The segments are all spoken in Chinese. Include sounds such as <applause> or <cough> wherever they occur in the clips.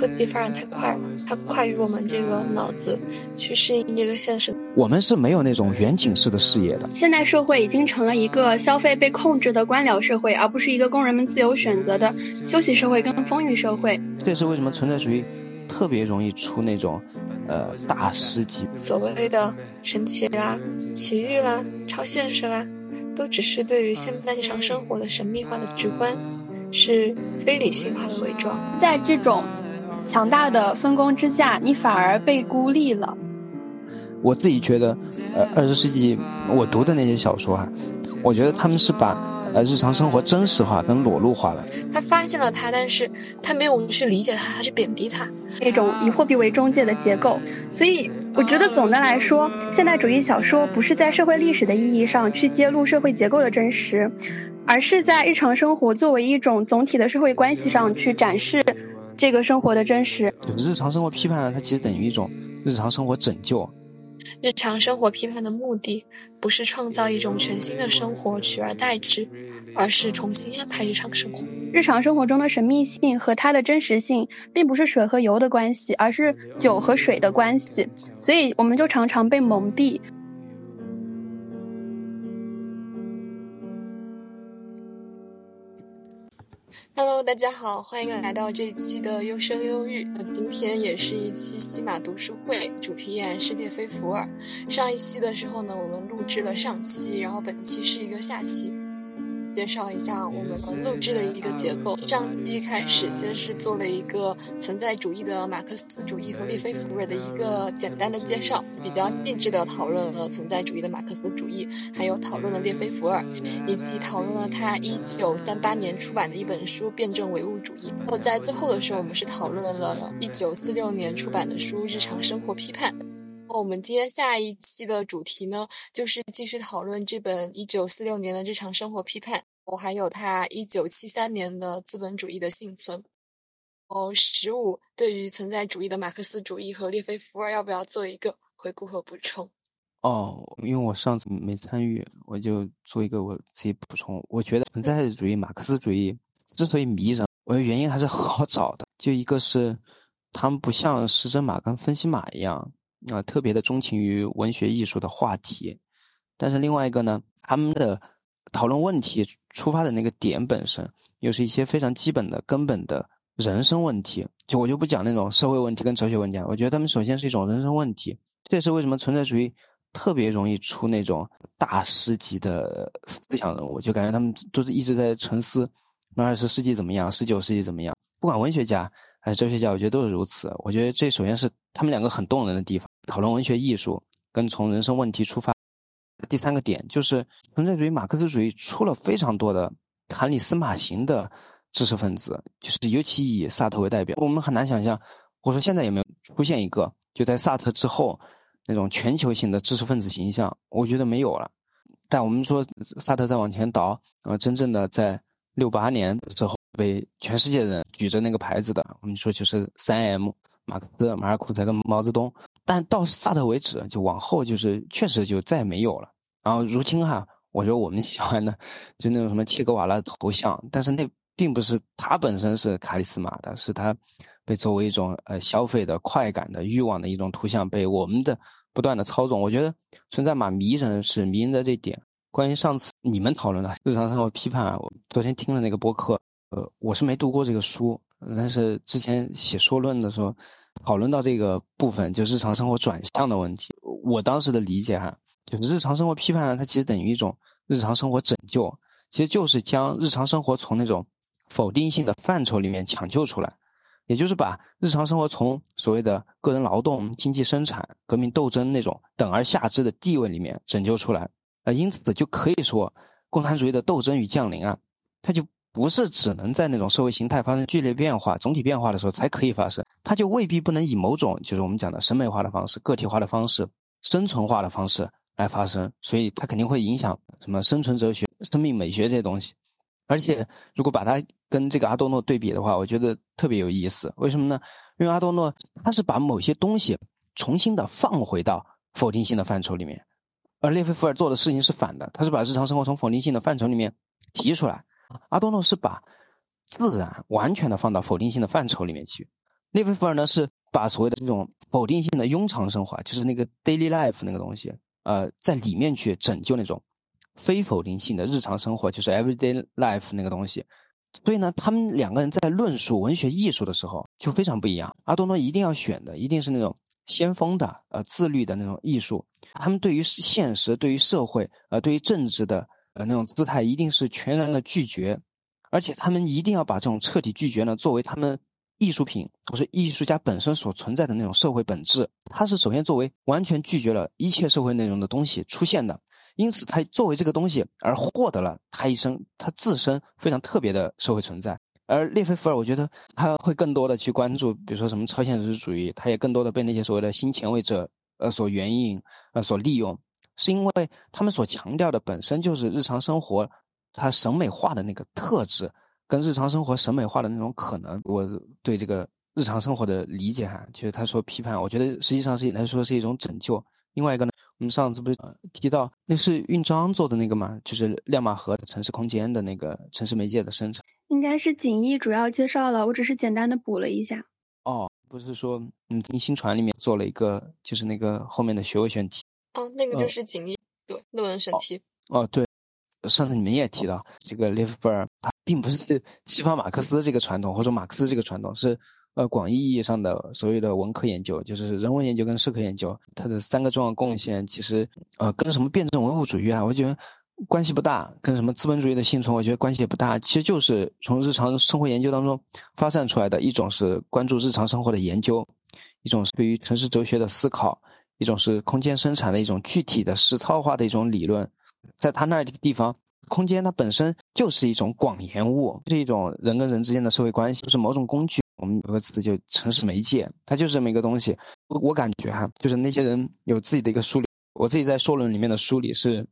科技发展太快了，它快于我们这个脑子去适应这个现实。我们是没有那种远景式的视野的。现代社会已经成了一个消费被控制的官僚社会，而不是一个供人们自由选择的休息社会跟丰裕社会。这是为什么存在主义特别容易出那种，呃，大师级所谓的神奇啦、奇遇啦、超现实啦，都只是对于现代日常生活的神秘化的直观，是非理性化的伪装。在这种强大的分工之下，你反而被孤立了。我自己觉得，呃，二十世纪我读的那些小说啊，我觉得他们是把呃日常生活真实化跟裸露化了。他发现了它，但是他没有去理解它，他去贬低它。那种以货币为中介的结构，所以我觉得总的来说，现代主义小说不是在社会历史的意义上去揭露社会结构的真实，而是在日常生活作为一种总体的社会关系上去展示这个生活的真实。日常生活批判呢，它其实等于一种日常生活拯救。日常生活批判的目的不是创造一种全新的生活取而代之，而是重新安排日常生活。日常生活中的神秘性和它的真实性，并不是水和油的关系，而是酒和水的关系。所以我们就常常被蒙蔽。Hello，大家好，欢迎来到这一期的优生优育。今天也是一期西马读书会，主题依然是列菲福尔。上一期的时候呢，我们录制了上期，然后本期是一个下期。介绍一下我们录制的一个结构。上期开始，先是做了一个存在主义的马克思主义和列菲伏尔的一个简单的介绍，比较细致的讨论了存在主义的马克思主义，还有讨论了列菲伏尔，以及讨论了他一九三八年出版的一本书《辩证唯物主义》。然后在最后的时候，我们是讨论了一九四六年出版的书《日常生活批判》。我们接下一期的主题呢，就是继续讨论这本一九四六年的日常生活批判，我，还有他一九七三年的资本主义的幸存。哦，十五，对于存在主义的马克思主义和列菲伏尔，要不要做一个回顾和补充？哦，因为我上次没参与，我就做一个我自己补充。我觉得存在主义、马克思主义之所以迷人，我觉得原因还是很好找的。就一个是，他们不像时针马跟分析马一样。啊，特别的钟情于文学艺术的话题，但是另外一个呢，他们的讨论问题出发的那个点本身，又是一些非常基本的根本的人生问题。就我就不讲那种社会问题跟哲学问题了，我觉得他们首先是一种人生问题。这也是为什么存在主义特别容易出那种大师级的思想人物，就感觉他们都是一直在沉思那二十世纪怎么样，十九世纪怎么样。不管文学家还是哲学家，我觉得都是如此。我觉得这首先是他们两个很动人的地方。讨论文学艺术，跟从人生问题出发。第三个点就是存在主义、马克思主义出了非常多的坎里斯马型的知识分子，就是尤其以萨特为代表。我们很难想象，或者说现在有没有出现一个就在萨特之后那种全球性的知识分子形象？我觉得没有了。但我们说萨特再往前倒，呃，真正的在六八年之后被全世界人举着那个牌子的，我们说就是三 M，马克思、马尔库塞跟毛泽东。但到萨特为止，就往后就是确实就再也没有了。然后如今哈，我觉得我们喜欢的就那种什么切格瓦拉的头像，但是那并不是他本身是卡里斯马的，是他被作为一种呃消费的快感的欲望的一种图像被我们的不断的操纵。我觉得存在马迷人是迷人的这点。关于上次你们讨论的日常生活批判啊，我昨天听了那个播客，呃，我是没读过这个书，但是之前写说论的时候。讨论到这个部分，就日常生活转向的问题。我当时的理解哈，就是日常生活批判呢，它其实等于一种日常生活拯救，其实就是将日常生活从那种否定性的范畴里面抢救出来，也就是把日常生活从所谓的个人劳动、经济生产、革命斗争那种等而下之的地位里面拯救出来。呃，因此就可以说，共产主义的斗争与降临啊，它就。不是只能在那种社会形态发生剧烈变化、总体变化的时候才可以发生，它就未必不能以某种就是我们讲的审美化的方式、个体化的方式、生存化的方式来发生。所以它肯定会影响什么生存哲学、生命美学这些东西。而且如果把它跟这个阿多诺对比的话，我觉得特别有意思。为什么呢？因为阿多诺他是把某些东西重新的放回到否定性的范畴里面，而列菲伏尔做的事情是反的，他是把日常生活从否定性的范畴里面提出来。阿多诺是把自然完全的放到否定性的范畴里面去，列菲弗尔呢是把所谓的这种否定性的庸常生活，就是那个 daily life 那个东西，呃，在里面去拯救那种非否定性的日常生活，就是 everyday life 那个东西。所以呢，他们两个人在论述文学艺术的时候就非常不一样。阿多诺一定要选的一定是那种先锋的、呃自律的那种艺术。他们对于现实、对于社会、呃对于政治的呃那种姿态，一定是全然的拒绝，而且他们一定要把这种彻底拒绝呢，作为他们艺术品或是艺术家本身所存在的那种社会本质。它是首先作为完全拒绝了一切社会内容的东西出现的。因此，他作为这个东西而获得了他一生他自身非常特别的社会存在。而列菲弗尔，我觉得他会更多的去关注，比如说什么超现实主义，他也更多的被那些所谓的新前卫者呃所援引呃所利用，是因为他们所强调的本身就是日常生活它审美化的那个特质，跟日常生活审美化的那种可能。我对这个日常生活的理解哈，就是他说批判，我觉得实际上是来说是一种拯救。另外一个呢？我们上次不是提到那是运章做的那个嘛？就是亮马河城市空间的那个城市媒介的生成，应该是锦艺主要介绍了，我只是简单的补了一下。哦，不是说嗯，新传里面做了一个，就是那个后面的学位选题。哦，那个就是锦衣对论文选题。哦，对，上次你们也提到这个列夫贝尔，他并不是西方马克思这个传统，或者马克思这个传统是。呃，广义意义上的所谓的文科研究，就是人文研究跟社科研究，它的三个重要贡献，其实呃，跟什么辩证唯物主义啊，我觉得关系不大；跟什么资本主义的幸存，我觉得关系也不大。其实就是从日常生活研究当中发散出来的一种是关注日常生活的研究，一种是对于城市哲学的思考，一种是空间生产的一种具体的实操化的一种理论。在他那儿地方，空间它本身就是一种广言物，是一种人跟人之间的社会关系，就是某种工具。我们有个词就城市媒介，它就是这么一个东西。我感觉哈，就是那些人有自己的一个梳理。我自己在说论里面的梳理是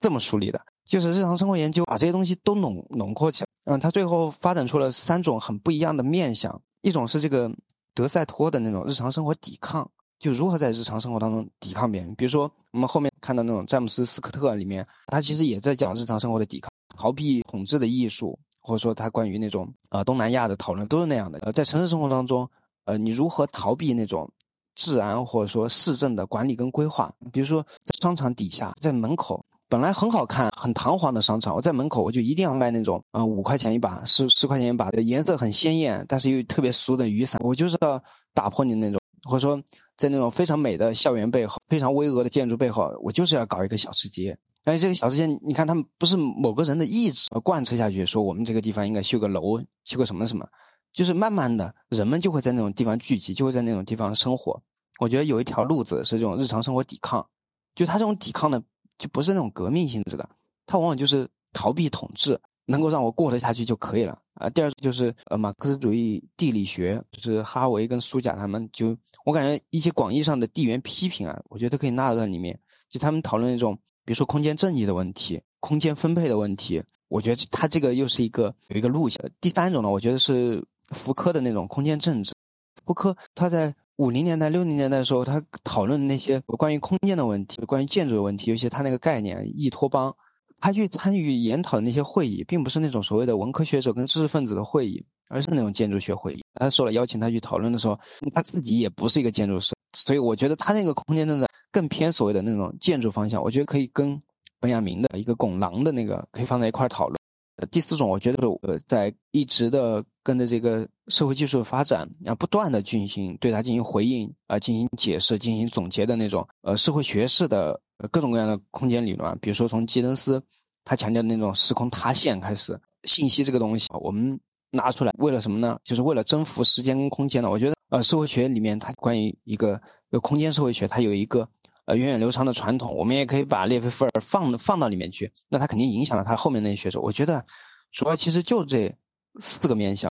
这么梳理的，就是日常生活研究把这些东西都笼笼括起来。嗯，它最后发展出了三种很不一样的面相。一种是这个德塞托的那种日常生活抵抗，就如何在日常生活当中抵抗别人。比如说我们后面看到那种詹姆斯斯科特里面，他其实也在讲日常生活的抵抗，逃避统治的艺术。或者说他关于那种呃东南亚的讨论都是那样的。呃，在城市生活当中，呃，你如何逃避那种治安或者说市政的管理跟规划？比如说在商场底下，在门口本来很好看、很堂皇的商场，我在门口我就一定要卖那种呃五块钱一把、十十块钱一把的颜色很鲜艳但是又特别俗的雨伞，我就是要打破你那种。或者说在那种非常美的校园背后、非常巍峨的建筑背后，我就是要搞一个小吃街。但是这个小吃街，你看他们不是某个人的意志而贯彻下去，说我们这个地方应该修个楼，修个什么什么，就是慢慢的人们就会在那种地方聚集，就会在那种地方生活。我觉得有一条路子是这种日常生活抵抗，就他这种抵抗呢，就不是那种革命性质的，他往往就是逃避统治，能够让我过得下去就可以了啊。第二就是呃马克思主义地理学，就是哈维跟苏贾他们就，我感觉一些广义上的地缘批评啊，我觉得都可以纳入到里面，就他们讨论那种。比如说空间正义的问题、空间分配的问题，我觉得他这个又是一个有一个路线。第三种呢，我觉得是福柯的那种空间政治。福柯他在五零年代、六零年代的时候，他讨论那些关于空间的问题、关于建筑的问题，尤其他那个概念——依托邦，他去参与研讨的那些会议，并不是那种所谓的文科学者跟知识分子的会议，而是那种建筑学会议。他受了邀请，他去讨论的时候，他自己也不是一个建筑师，所以我觉得他那个空间政治。更偏所谓的那种建筑方向，我觉得可以跟本雅明的一个拱廊的那个可以放在一块讨论。第四种，我觉得是呃，在一直的跟着这个社会技术的发展，啊，不断的进行对它进行回应啊，进行解释、进行总结的那种呃社会学式的呃各种各样的空间理论，比如说从吉登斯他强调的那种时空塌陷开始，信息这个东西，我们拿出来为了什么呢？就是为了征服时间跟空间的。我觉得呃，社会学里面它关于一个呃空间社会学，它有一个。呃，源远流长的传统，我们也可以把列菲弗尔放放到里面去。那他肯定影响了他后面那些学者。我觉得，主要其实就这四个面向。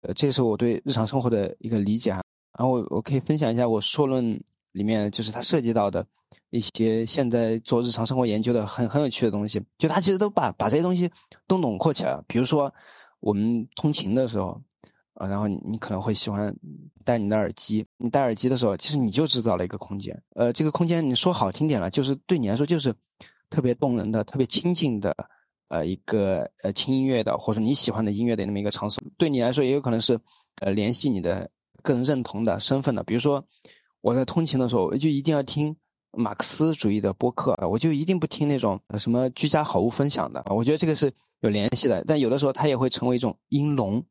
呃，这是我对日常生活的一个理解哈。然后我我可以分享一下我硕论里面，就是它涉及到的一些现在做日常生活研究的很很有趣的东西。就他其实都把把这些东西都笼括起来了。比如说，我们通勤的时候。啊，然后你可能会喜欢戴你的耳机。你戴耳机的时候，其实你就制造了一个空间。呃，这个空间你说好听点了，就是对你来说就是特别动人的、特别亲近的，呃，一个呃轻音乐的，或者你喜欢的音乐的那么一个场所。对你来说，也有可能是呃联系你的个人认同的身份的。比如说，我在通勤的时候，就一定要听马克思主义的播客，我就一定不听那种什么居家好物分享的。我觉得这个是有联系的，但有的时候它也会成为一种音笼，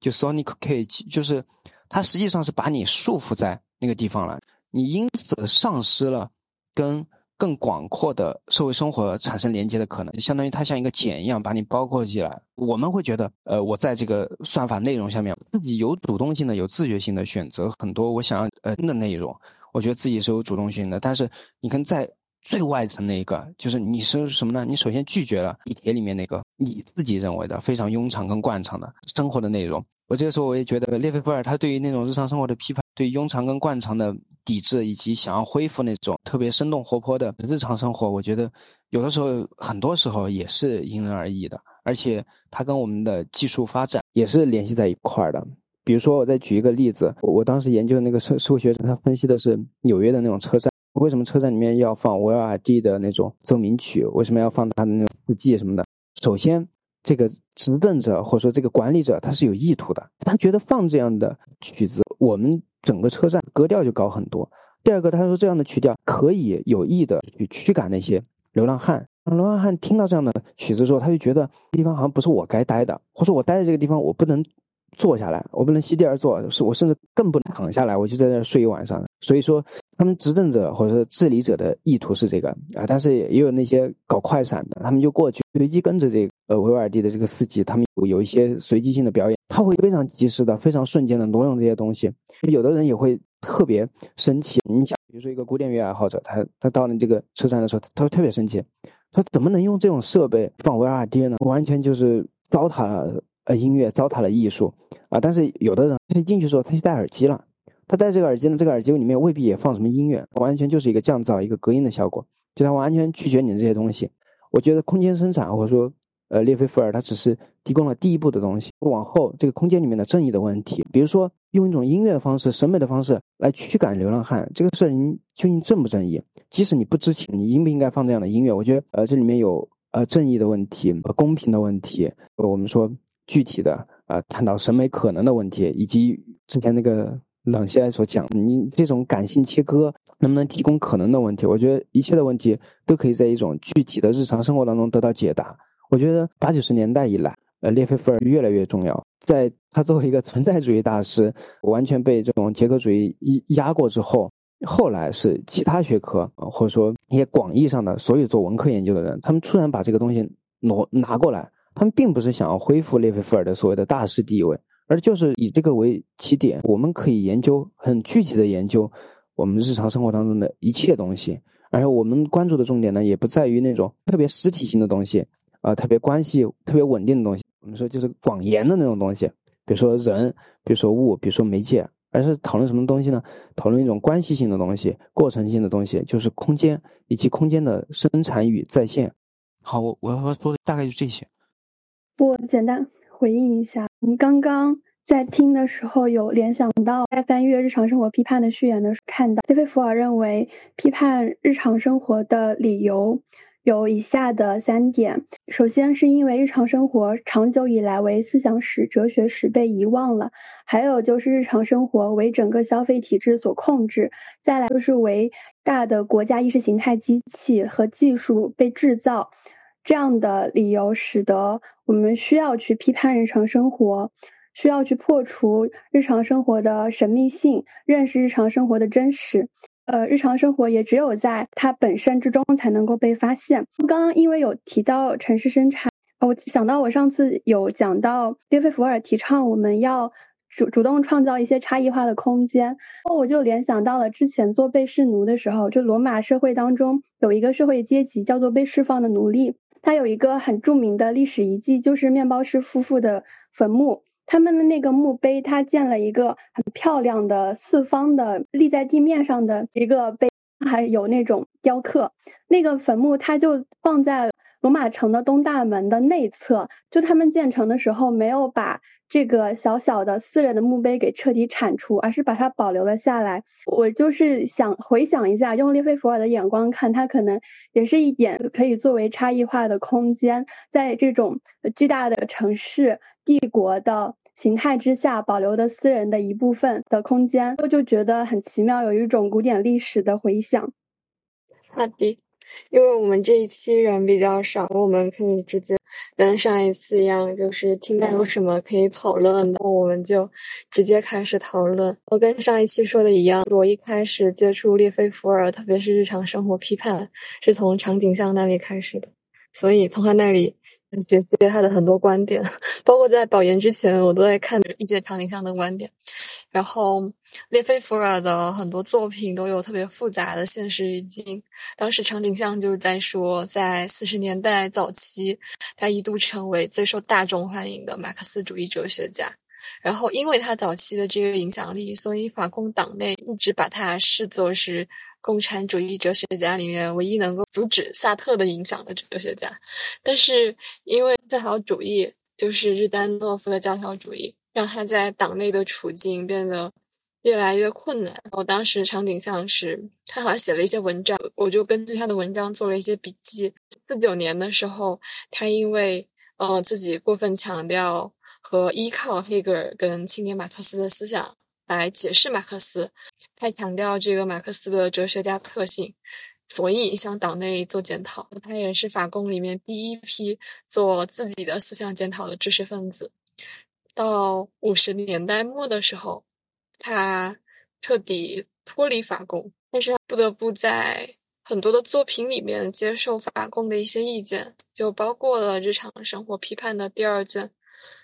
就 Sonic Cage，就是它实际上是把你束缚在那个地方了，你因此丧失了跟。更广阔的社会生活产生连接的可能，相当于它像一个茧一样把你包裹起来。我们会觉得，呃，我在这个算法内容下面，自己有主动性的、有自觉性的选择很多我想要呃的内容。我觉得自己是有主动性的。但是，你跟在最外层那一个，就是你是什么呢？你首先拒绝了地铁里面那个你自己认为的非常庸常跟惯常的生活的内容。我这个时候我也觉得，列菲布尔他对于那种日常生活的批判。对庸常跟惯常的抵制，以及想要恢复那种特别生动活泼的日常生活，我觉得有的时候，很多时候也是因人而异的。而且它跟我们的技术发展也是联系在一块儿的。比如说，我再举一个例子，我我当时研究那个社社会学者，他分析的是纽约的那种车站，为什么车站里面要放维尔尔第的那种奏鸣曲？为什么要放他的那种四季什么的？首先，这个执政者或者说这个管理者他是有意图的，他觉得放这样的曲子，我们。整个车站格调就高很多。第二个，他说这样的曲调可以有意的去驱赶那些流浪汉。流浪汉听到这样的曲子之后，他就觉得地方好像不是我该待的，或者我待在这个地方，我不能坐下来，我不能席地而坐，是我甚至更不能躺下来，我就在这睡一晚上。所以说，他们执政者或者说治理者的意图是这个啊，但是也有那些搞快闪的，他们就过去随机跟着这个呃维尔第的这个司机，他们有有一些随机性的表演。他会非常及时的、非常瞬间的挪用这些东西。有的人也会特别生气。你想，比如说一个古典乐爱好者，他他到了这个车站的时候，他会特别生气。他怎么能用这种设备放 VRD 呢？完全就是糟蹋了呃音乐，糟蹋了艺术啊！但是有的人他进去之后，他就戴耳机了。他戴这个耳机呢，这个耳机里面未必也放什么音乐，完全就是一个降噪、一个隔音的效果。就他完全拒绝你的这些东西。我觉得空间生产或者说。呃，列菲弗尔他只是提供了第一步的东西，往后这个空间里面的正义的问题，比如说用一种音乐的方式、审美的方式来驱赶流浪汉，这个事儿您究竟正不正义？即使你不知情，你应不应该放这样的音乐？我觉得，呃，这里面有呃正义的问题、呃公平的问题，我们说具体的啊，探讨审美可能的问题，以及之前那个冷西埃所讲，你这种感性切割能不能提供可能的问题？我觉得一切的问题都可以在一种具体的日常生活当中得到解答。我觉得八九十年代以来，呃，列菲弗尔越来越重要。在他作为一个存在主义大师，完全被这种结构主义压压过之后，后来是其他学科，或者说一些广义上的所有做文科研究的人，他们突然把这个东西挪拿过来，他们并不是想要恢复列菲弗尔的所谓的大师地位，而就是以这个为起点，我们可以研究很具体的研究我们日常生活当中的一切东西，而我们关注的重点呢，也不在于那种特别实体性的东西。啊，特别关系特别稳定的东西，我们说就是广言的那种东西，比如说人，比如说物，比如说媒介，而是讨论什么东西呢？讨论一种关系性的东西，过程性的东西，就是空间以及空间的生产与再现。好，我我要说的大概就这些。我简单回应一下，你刚刚在听的时候有联想到在翻阅日常生活批判的序言的时候，看到菲菲弗尔认为批判日常生活的理由。有以下的三点：首先是因为日常生活长久以来为思想史、哲学史被遗忘了；还有就是日常生活为整个消费体制所控制；再来就是为大的国家意识形态机器和技术被制造。这样的理由使得我们需要去批判日常生活，需要去破除日常生活的神秘性，认识日常生活的真实。呃，日常生活也只有在它本身之中才能够被发现。刚刚因为有提到城市生产，我想到我上次有讲到列菲弗尔提倡我们要主主动创造一些差异化的空间，我就联想到了之前做被试奴的时候，就罗马社会当中有一个社会阶级叫做被释放的奴隶，它有一个很著名的历史遗迹，就是面包师夫妇的坟墓。他们的那个墓碑，他建了一个很漂亮的四方的立在地面上的一个碑，还有那种雕刻。那个坟墓，它就放在罗马城的东大门的内侧，就他们建成的时候没有把这个小小的私人的墓碑给彻底铲除，而是把它保留了下来。我就是想回想一下，用列菲伏尔的眼光看，它可能也是一点可以作为差异化的空间，在这种巨大的城市帝国的形态之下保留的私人的一部分的空间，我就觉得很奇妙，有一种古典历史的回响。好的。因为我们这一期人比较少，我们可以直接跟上一次一样，就是听到有什么可以讨论的，我们就直接开始讨论。我跟上一期说的一样，我一开始接触列菲伏尔，特别是日常生活批判，是从场景像那里开始的，所以从他那里。学习他的很多观点，<laughs> 包括在保研之前，我都在看一些场景上的观点。然后列菲伏尔的很多作品都有特别复杂的现实语境。当时场景像就是在说，在四十年代早期，他一度成为最受大众欢迎的马克思主义哲学家。然后因为他早期的这个影响力，所以法共党内一直把他视作是。共产主义哲学家里面唯一能够阻止萨特的影响的哲学家，但是因为教条主义，就是日丹诺夫的教条主义，让他在党内的处境变得越来越困难。我当时场景像是他好像写了一些文章，我就根据他的文章做了一些笔记。四九年的时候，他因为呃自己过分强调和依靠黑格尔跟青年马克思的思想。来解释马克思，太强调这个马克思的哲学家特性，所以向党内做检讨。他也是法共里面第一批做自己的思想检讨的知识分子。到五十年代末的时候，他彻底脱离法共，但是不得不在很多的作品里面接受法共的一些意见，就包括了日常生活批判的第二卷。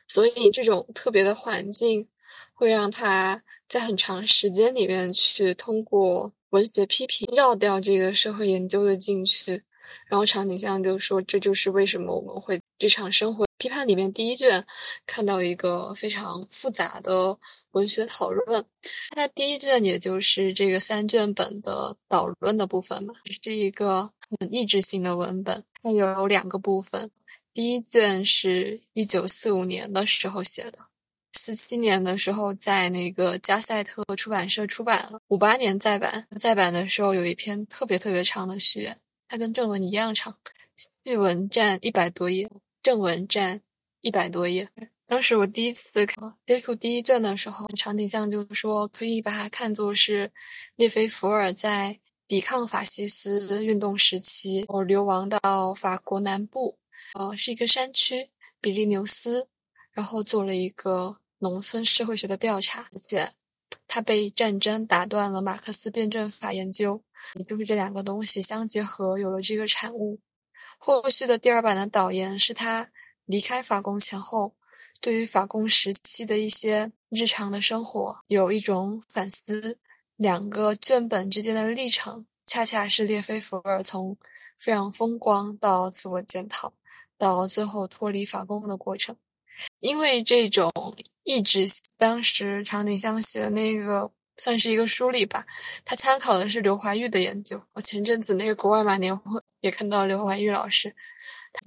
所以这种特别的环境会让他。在很长时间里面去通过文学批评绕掉这个社会研究的禁区，然后场景像就说这就是为什么我们会日常生活批判里面第一卷看到一个非常复杂的文学讨论。它第一卷也就是这个三卷本的导论的部分嘛，是一个很意志性的文本。它有两个部分，第一卷是一九四五年的时候写的。四七年的时候，在那个加塞特出版社出版了。五八年再版，再版的时候有一篇特别特别长的序言，它跟正文一样长，序文占一百多页，正文占一百多页。当时我第一次接触第一卷的时候，场景像就是说，可以把它看作是列菲伏尔在抵抗法西斯运动时期，我流亡到法国南部，呃，是一个山区比利牛斯，然后做了一个。农村社会学的调查，而且他被战争打断了马克思辩证法研究，也就是这两个东西相结合，有了这个产物。后续的第二版的导言是他离开法共前后，对于法共时期的一些日常的生活有一种反思。两个卷本之间的历程，恰恰是列菲伏尔从非常风光到自我检讨，到最后脱离法共的过程。因为这种意志，当时场景像写的那个算是一个梳理吧。他参考的是刘怀玉的研究。我前阵子那个国外马年会也看到刘怀玉老师，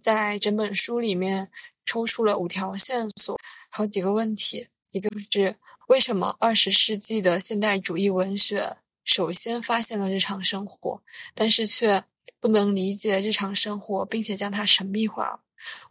在整本书里面抽出了五条线索，好几个问题，也就是为什么二十世纪的现代主义文学首先发现了日常生活，但是却不能理解日常生活，并且将它神秘化。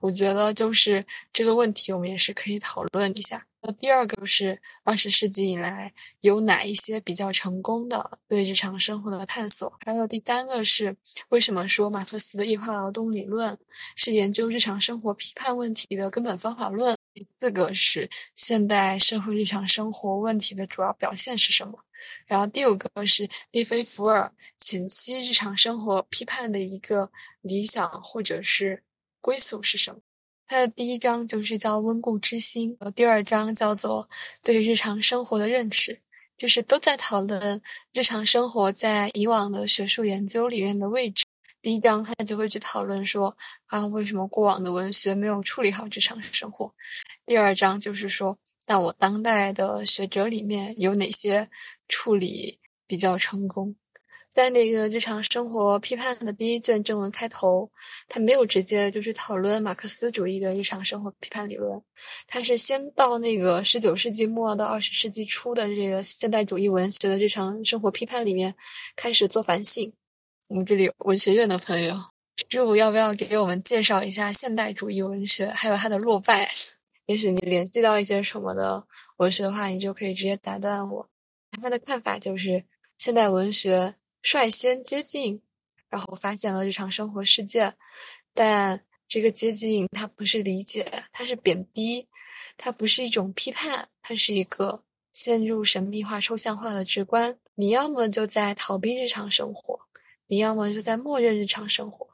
我觉得就是这个问题，我们也是可以讨论一下。那第二个是二十世纪以来有哪一些比较成功的对日常生活的探索？还有第三个是为什么说马克思的异化劳动理论是研究日常生活批判问题的根本方法论？第四个是现代社会日常生活问题的主要表现是什么？然后第五个是利菲伏尔前期日常生活批判的一个理想或者是。归宿是什么？它的第一章就是叫温故知新，呃第二章叫做对日常生活的认识，就是都在讨论日常生活在以往的学术研究里面的位置。第一章他就会去讨论说啊，为什么过往的文学没有处理好日常生活？第二章就是说，那我当代的学者里面有哪些处理比较成功？在那个日常生活批判的第一卷正文开头，他没有直接就去讨论马克思主义的日常生活批判理论，他是先到那个十九世纪末到二十世纪初的这个现代主义文学的日常生活批判里面开始做反省。我们这里文学院的朋友，师傅要不要给我们介绍一下现代主义文学，还有它的落败？也许你联系到一些什么的文学的话，你就可以直接打断我。他的看法就是，现代文学率先接近，然后发现了日常生活世界，但这个接近它不是理解，它是贬低，它不是一种批判，它是一个陷入神秘化、抽象化的直观。你要么就在逃避日常生活，你要么就在默认日常生活，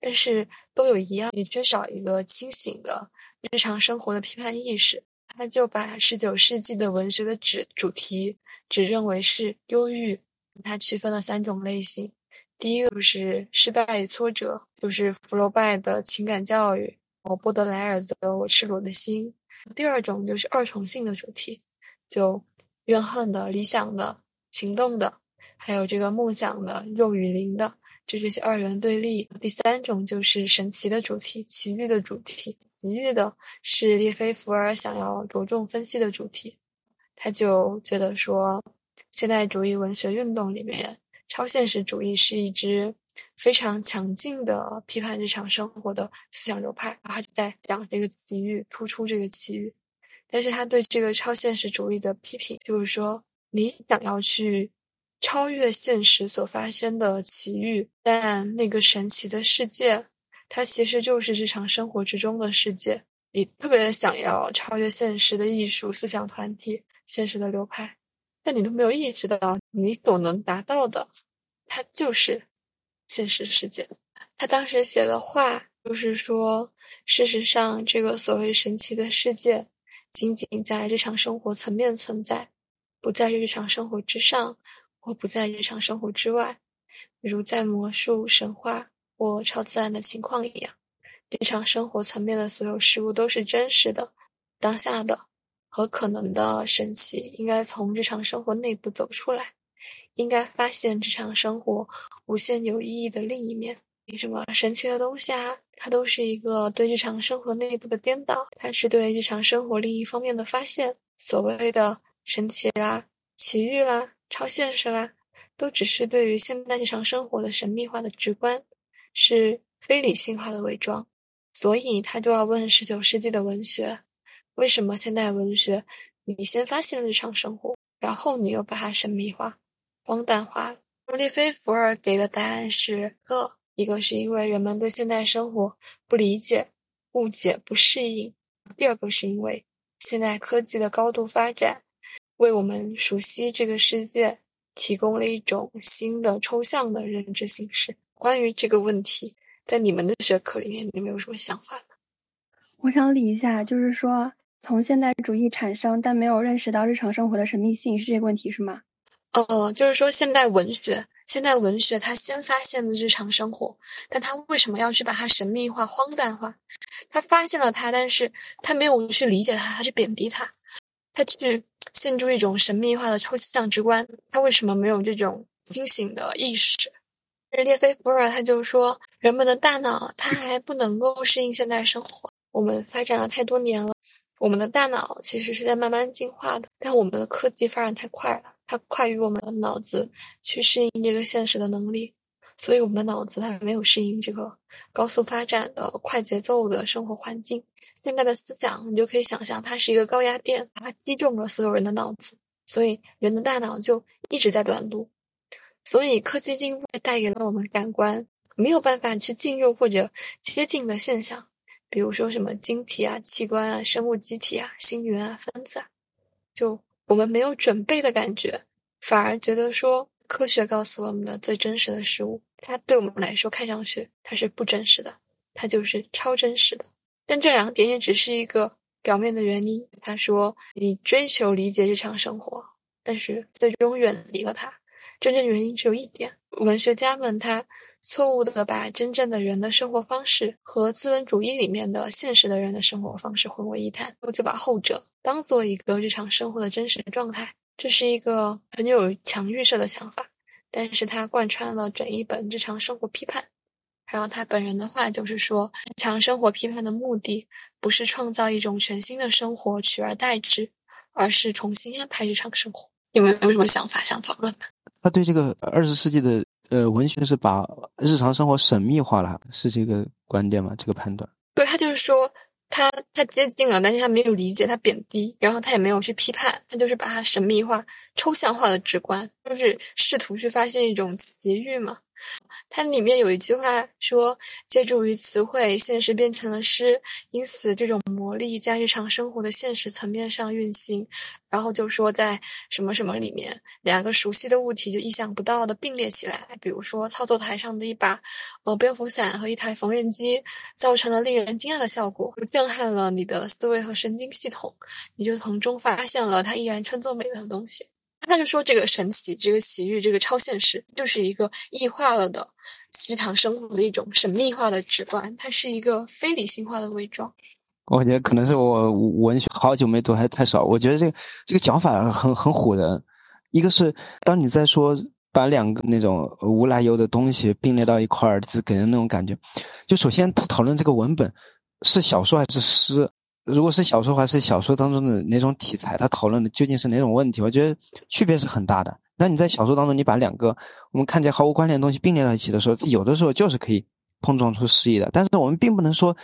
但是都有一样，你缺少一个清醒的。日常生活的批判意识，他就把十九世纪的文学的主主题只认为是忧郁。他区分了三种类型：第一个就是失败与挫折，就是福楼拜的情感教育；哦，波德莱尔的《我赤裸的心》。第二种就是二重性的主题，就怨恨的、理想的、行动的，还有这个梦想的、肉与灵的。就这些二元对立。第三种就是神奇的主题，奇遇的主题。奇遇的是列菲伏尔想要着重分析的主题。他就觉得说，现代主义文学运动里面，超现实主义是一支非常强劲的批判日常生活的思想流派。他就在讲这个奇遇，突出这个奇遇。但是他对这个超现实主义的批评，就是说，你想要去。超越现实所发生的奇遇，但那个神奇的世界，它其实就是日常生活之中的世界。你特别想要超越现实的艺术思想团体、现实的流派，但你都没有意识到，你所能达到的，它就是现实世界。他当时写的话就是说，事实上，这个所谓神奇的世界，仅仅在日常生活层面存在，不在日常生活之上。或不在日常生活之外，如在魔术、神话或超自然的情况一样，日常生活层面的所有事物都是真实的、当下的和可能的神奇，应该从日常生活内部走出来，应该发现日常生活无限有意义的另一面。什么神奇的东西啊？它都是一个对日常生活内部的颠倒，它是对日常生活另一方面的发现。所谓的神奇啦、奇遇啦。超现实啦，都只是对于现代日常生活的神秘化的直观，是非理性化的伪装。所以他就要问十九世纪的文学：为什么现代文学你先发现日常生活，然后你又把它神秘化、荒诞化？列菲伏尔给的答案是个：一个是因为人们对现代生活不理解、误解、不适应；第二个是因为现代科技的高度发展。为我们熟悉这个世界提供了一种新的抽象的认知形式。关于这个问题，在你们的学科里面，你们有什么想法呢？我想理一下，就是说，从现代主义产生，但没有认识到日常生活的神秘性，是这个问题是吗？哦，就是说，现代文学，现代文学它先发现了日常生活，但它为什么要去把它神秘化、荒诞化？他发现了它，但是他没有去理解它，他去贬低它，他去。陷入一种神秘化的抽象直观，他为什么没有这种清醒的意识？列菲伏尔他就说，人们的大脑他还不能够适应现代生活。我们发展了太多年了，我们的大脑其实是在慢慢进化的，但我们的科技发展太快了，它快于我们的脑子去适应这个现实的能力，所以我们的脑子它没有适应这个高速发展的快节奏的生活环境。现在的思想，你就可以想象，它是一个高压电，它击中了所有人的脑子，所以人的大脑就一直在短路。所以科技进步带给了我们感官没有办法去进入或者接近的现象，比如说什么晶体啊、器官啊、生物机体啊、星云啊、分子啊，就我们没有准备的感觉，反而觉得说科学告诉我们的最真实的事物，它对我们来说看上去它是不真实的，它就是超真实的。但这两点也只是一个表面的原因。他说：“你追求理解日常生活，但是最终远离了它。真正原因只有一点：文学家们他错误的把真正的人的生活方式和资本主义里面的现实的人的生活方式混为一谈，就把后者当做一个日常生活的真实状态。这是一个很有强预设的想法。但是它贯穿了整一本日常生活批判。然后他本人的话就是说，日常生活批判的目的不是创造一种全新的生活取而代之，而是重新安排日常生活。你们有什么想法想讨论的？他对这个二十世纪的呃文学是把日常生活神秘化了，是这个观点吗？这个判断？对他就是说。他他接近了，但是他没有理解，他贬低，然后他也没有去批判，他就是把它神秘化、抽象化的直观，就是试图去发现一种奇遇嘛。它里面有一句话说：“借助于词汇，现实变成了诗，因此这种魔力在日常生活的现实层面上运行。”然后就说在什么什么里面，两个熟悉的物体就意想不到的并列起来，比如说操作台上的一把呃蝙蝠伞和一台缝纫机，造成了令人惊讶的效果，震撼了你的思维和神经系统，你就从中发现了它依然称作美的东西。他就说，这个神奇，这个奇遇，这个超现实，就是一个异化了的日常生活的一种神秘化的直观，它是一个非理性化的伪装。我觉得可能是我文学好久没读，还是太少。我觉得这个这个讲法很很唬人。一个是当你在说把两个那种无来由的东西并列到一块儿，就给人那种感觉。就首先讨论这个文本是小说还是诗。如果是小说的话，是小说当中的哪种题材？他讨论的究竟是哪种问题？我觉得区别是很大的。那你在小说当中，你把两个我们看起来毫无关联的东西并列到一起的时候，有的时候就是可以碰撞出诗意的。但是我们并不能说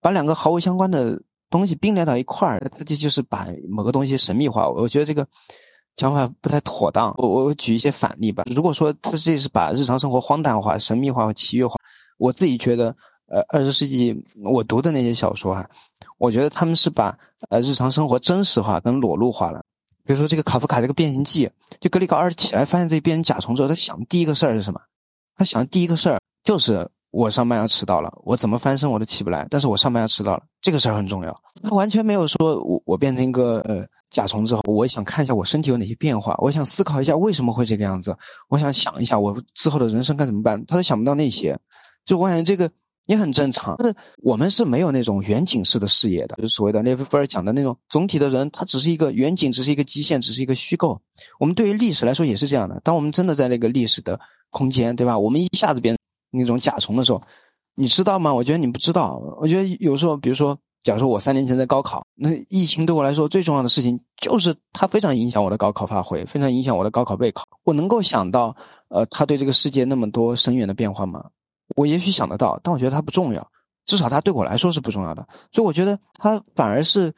把两个毫无相关的东西并列到一块儿，它这就是把某个东西神秘化。我觉得这个讲法不太妥当。我我举一些反例吧。如果说他这是把日常生活荒诞化、神秘化和奇遇化，我自己觉得。呃，二十世纪我读的那些小说啊，我觉得他们是把呃日常生活真实化跟裸露化了。比如说这个卡夫卡这个《变形记》，就格里高二起来发现自己变成甲虫之后，他想第一个事儿是什么？他想第一个事儿就是我上班要迟到了，我怎么翻身我都起不来，但是我上班要迟到了，这个事儿很重要。他完全没有说我我变成一个呃甲虫之后，我想看一下我身体有哪些变化，我想思考一下为什么会这个样子，我想想一下我之后的人生该怎么办，他都想不到那些。就我感觉这个。也很正常，但是我们是没有那种远景式的视野的，就是所谓的列夫菲尔讲的那种总体的人，他只是一个远景，只是一个基线，只是一个虚构。我们对于历史来说也是这样的，当我们真的在那个历史的空间，对吧？我们一下子变那种甲虫的时候，你知道吗？我觉得你不知道。我觉得有时候，比如说，假如说我三年前在高考，那疫情对我来说最重要的事情就是它非常影响我的高考发挥，非常影响我的高考备考。我能够想到，呃，他对这个世界那么多深远的变化吗？我也许想得到，但我觉得它不重要，至少它对我来说是不重要的。所以我觉得它反而是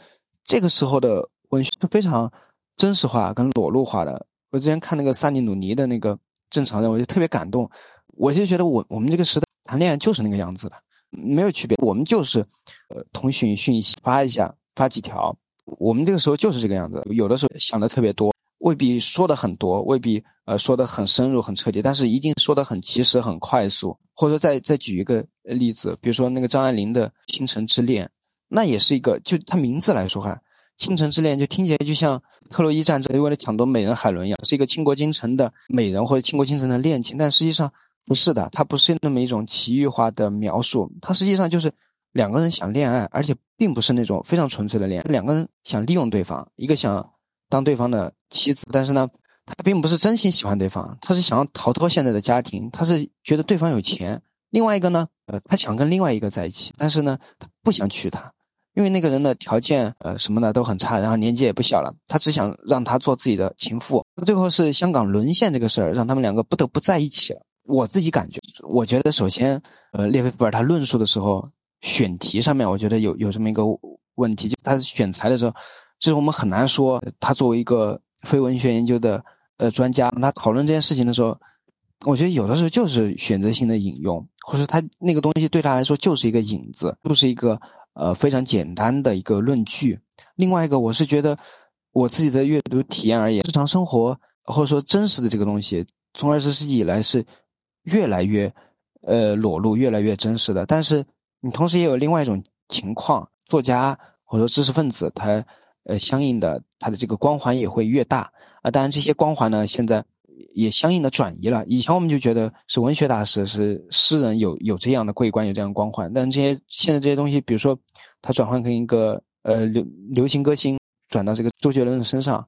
这个时候的文学是非常真实化跟裸露化的。我之前看那个萨尼鲁尼的那个《正常人》，我就特别感动。我就觉得我我们这个时代谈恋爱就是那个样子的，没有区别。我们就是呃通讯讯息发一下，发几条，我们这个时候就是这个样子。有的时候想的特别多。未必说的很多，未必呃说的很深入、很彻底，但是一定说的很及时、很快速。或者说，再再举一个例子，比如说那个张爱玲的《倾城之恋》，那也是一个，就它名字来说哈，《倾城之恋》就听起来就像特洛伊战争为了抢夺美人海伦一样，是一个倾国倾城的美人或者倾国倾城的恋情。但实际上不是的，它不是那么一种奇遇化的描述，它实际上就是两个人想恋爱，而且并不是那种非常纯粹的恋爱，两个人想利用对方，一个想。当对方的妻子，但是呢，他并不是真心喜欢对方，他是想要逃脱现在的家庭，他是觉得对方有钱。另外一个呢，呃，他想跟另外一个在一起，但是呢，他不想娶她，因为那个人的条件，呃，什么的都很差，然后年纪也不小了，他只想让她做自己的情妇。最后是香港沦陷这个事儿，让他们两个不得不在一起了。我自己感觉，我觉得首先，呃，列维福尔他论述的时候，选题上面我觉得有有这么一个问题，就他选材的时候。就是我们很难说，他作为一个非文学研究的呃专家，他讨论这件事情的时候，我觉得有的时候就是选择性的引用，或者他那个东西对他来说就是一个引子，就是一个呃非常简单的一个论据。另外一个，我是觉得我自己的阅读体验而言，日常生活或者说真实的这个东西，从二十世纪以来是越来越呃裸露、越来越真实的。但是你同时也有另外一种情况，作家或者说知识分子他。呃，相应的，它的这个光环也会越大啊。当然，这些光环呢，现在也相应的转移了。以前我们就觉得是文学大师、是诗人有有这样的桂冠、有这样的光环，但这些现在这些东西，比如说他转换成一个呃流流行歌星，转到这个周杰伦的身上，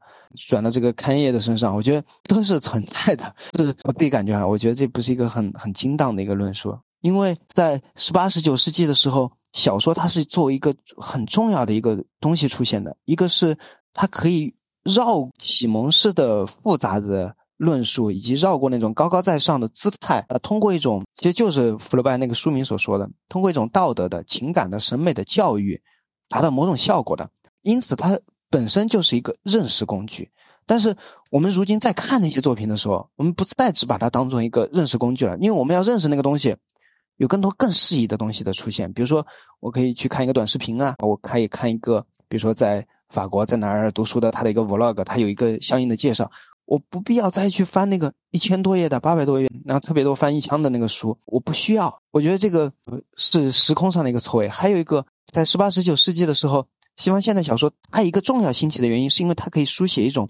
转到这个勘叶的身上，我觉得都是存在的。<laughs> 是我自己感觉啊，我觉得这不是一个很很精当的一个论述，因为在十八十九世纪的时候，小说它是作为一个很重要的一个东西出现的，一个是它可以绕启蒙式的复杂的。论述以及绕过那种高高在上的姿态，呃，通过一种其实就是福楼拜那个书名所说的，通过一种道德的、情感的、审美的教育，达到某种效果的。因此，它本身就是一个认识工具。但是，我们如今在看那些作品的时候，我们不再只把它当做一个认识工具了，因为我们要认识那个东西，有更多更适宜的东西的出现。比如说，我可以去看一个短视频啊，我可以看一个，比如说在法国在哪儿读书的他的一个 vlog，他有一个相应的介绍。我不必要再去翻那个一千多页的、八百多页，然后特别多翻一枪的那个书，我不需要。我觉得这个是时空上的一个错位。还有一个，在十八、十九世纪的时候，西方现代小说它一个重要兴起的原因，是因为它可以书写一种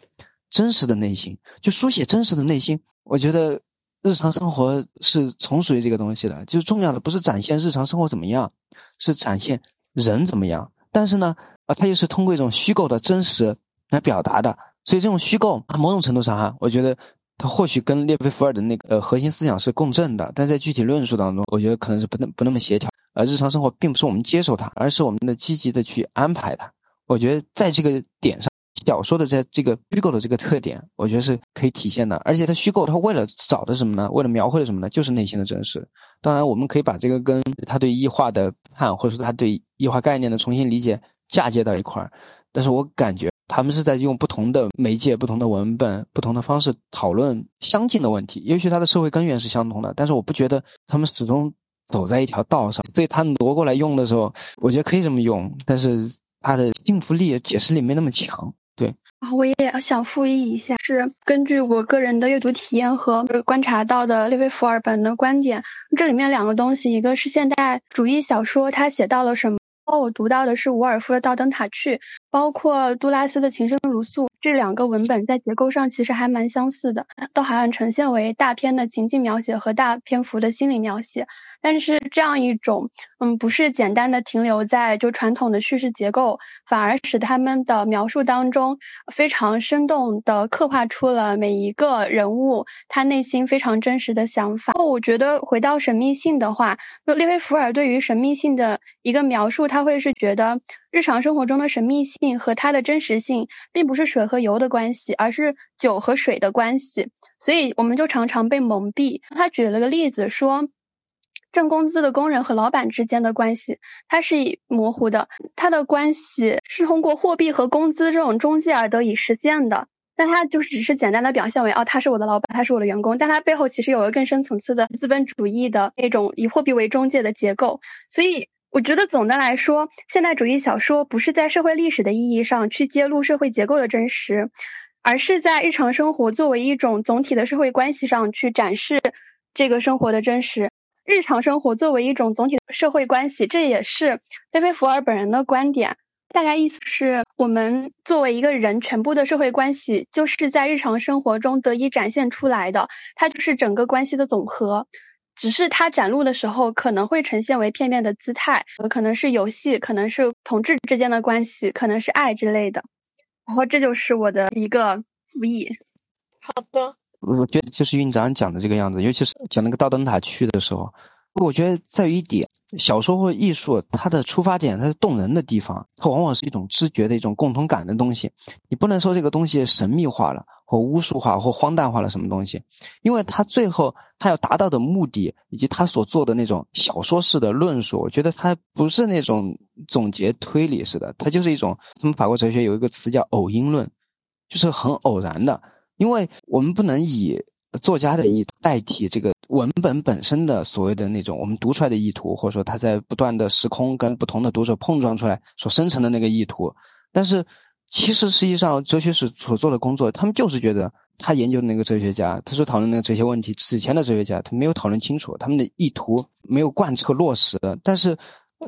真实的内心，就书写真实的内心。我觉得日常生活是从属于这个东西的，就是重要的不是展现日常生活怎么样，是展现人怎么样。但是呢，啊，它又是通过一种虚构的真实来表达的。所以这种虚构啊，某种程度上哈，我觉得它或许跟列维福尔的那个核心思想是共振的，但在具体论述当中，我觉得可能是不那不那么协调。而日常生活并不是我们接受它，而是我们的积极的去安排它。我觉得在这个点上，小说的这这个虚构的这个特点，我觉得是可以体现的。而且它虚构，它为了找的什么呢？为了描绘的什么呢？就是内心的真实。当然，我们可以把这个跟他对异化的判，或者说他对异化概念的重新理解嫁接到一块儿。但是我感觉。他们是在用不同的媒介、不同的文本、不同的方式讨论相近的问题。也许它的社会根源是相同的，但是我不觉得他们始终走在一条道上。所以他挪过来用的时候，我觉得可以这么用，但是它的信服力、解释力没那么强。我也想复议一下，是根据我个人的阅读体验和观察到的列维福尔本的观点，这里面两个东西，一个是现代主义小说，他写到了什么？哦，我读到的是伍尔夫的《道灯塔去》，包括杜拉斯的《情深如诉》，这两个文本在结构上其实还蛮相似的，都好像呈现为大篇的情境描写和大篇幅的心理描写。但是这样一种，嗯，不是简单的停留在就传统的叙事结构，反而使他们的描述当中非常生动的刻画出了每一个人物他内心非常真实的想法。我觉得回到神秘性的话，就列维福尔对于神秘性的一个描述，他会是觉得日常生活中的神秘性和它的真实性，并不是水和油的关系，而是酒和水的关系。所以我们就常常被蒙蔽。他举了个例子说。挣工资的工人和老板之间的关系，它是以模糊的，它的关系是通过货币和工资这种中介而得以实现的。但它就是只是简单的表现为，哦，他是我的老板，他是我的员工，但它背后其实有个更深层次的资本主义的那种以货币为中介的结构。所以，我觉得总的来说，现代主义小说不是在社会历史的意义上去揭露社会结构的真实，而是在日常生活作为一种总体的社会关系上去展示这个生活的真实。日常生活作为一种总体的社会关系，这也是菲菲福尔本人的观点。大概意思是我们作为一个人，全部的社会关系就是在日常生活中得以展现出来的，它就是整个关系的总和。只是它展露的时候可能会呈现为片面的姿态，可能是游戏，可能是同志之间的关系，可能是爱之类的。然后这就是我的一个复议。好的。我觉得就是院长讲的这个样子，尤其是讲那个大灯塔去的时候，我觉得在于一点，小说或艺术它的出发点，它是动人的地方，它往往是一种知觉的一种共同感的东西。你不能说这个东西神秘化了，或巫术化，或荒诞化了什么东西，因为它最后它要达到的目的，以及他所做的那种小说式的论述，我觉得它不是那种总结推理式的，它就是一种，他们法国哲学有一个词叫偶因论，就是很偶然的。因为我们不能以作家的意图代替这个文本本身的所谓的那种我们读出来的意图，或者说他在不断的时空跟不同的读者碰撞出来所生成的那个意图。但是，其实实际上哲学史所做的工作，他们就是觉得他研究的那个哲学家，他所讨论那个哲学问题，此前的哲学家他没有讨论清楚，他们的意图没有贯彻落实。但是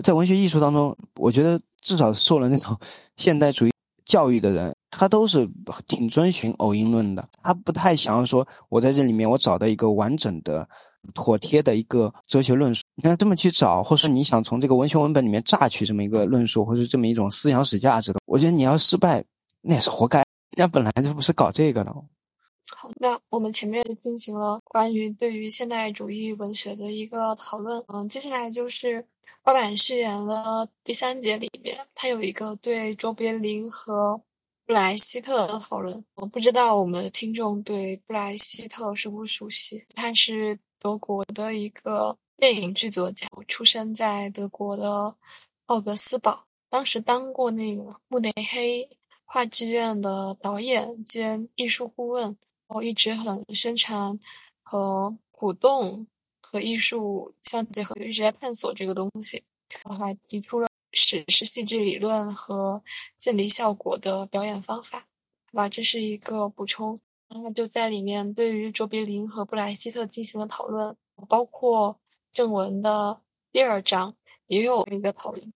在文学艺术当中，我觉得至少受了那种现代主义教育的人。他都是挺遵循偶因论的，他不太想要说，我在这里面我找到一个完整的、妥帖的一个哲学论述。你看这么去找，或者说你想从这个文学文本里面榨取这么一个论述，或者这么一种思想史价值的，我觉得你要失败，那也是活该，人家本来就不是搞这个的。好，那我们前面进行了关于对于现代主义文学的一个讨论，嗯，接下来就是二版序言的第三节里面，它有一个对卓别林和布莱希特的讨论。我不知道我们的听众对布莱希特熟不熟悉？他是德国的一个电影剧作家，我出生在德国的奥格斯堡，当时当过那个慕尼黑话剧院的导演兼艺术顾问。我一直很宣传和鼓动和艺术相结合，一直在探索这个东西。我还提出了史诗戏剧理论和间离效果的表演方法，好吧？这是一个补充。那么就在里面对于卓别林和布莱希特进行了讨论，包括正文的第二章也有一个讨论。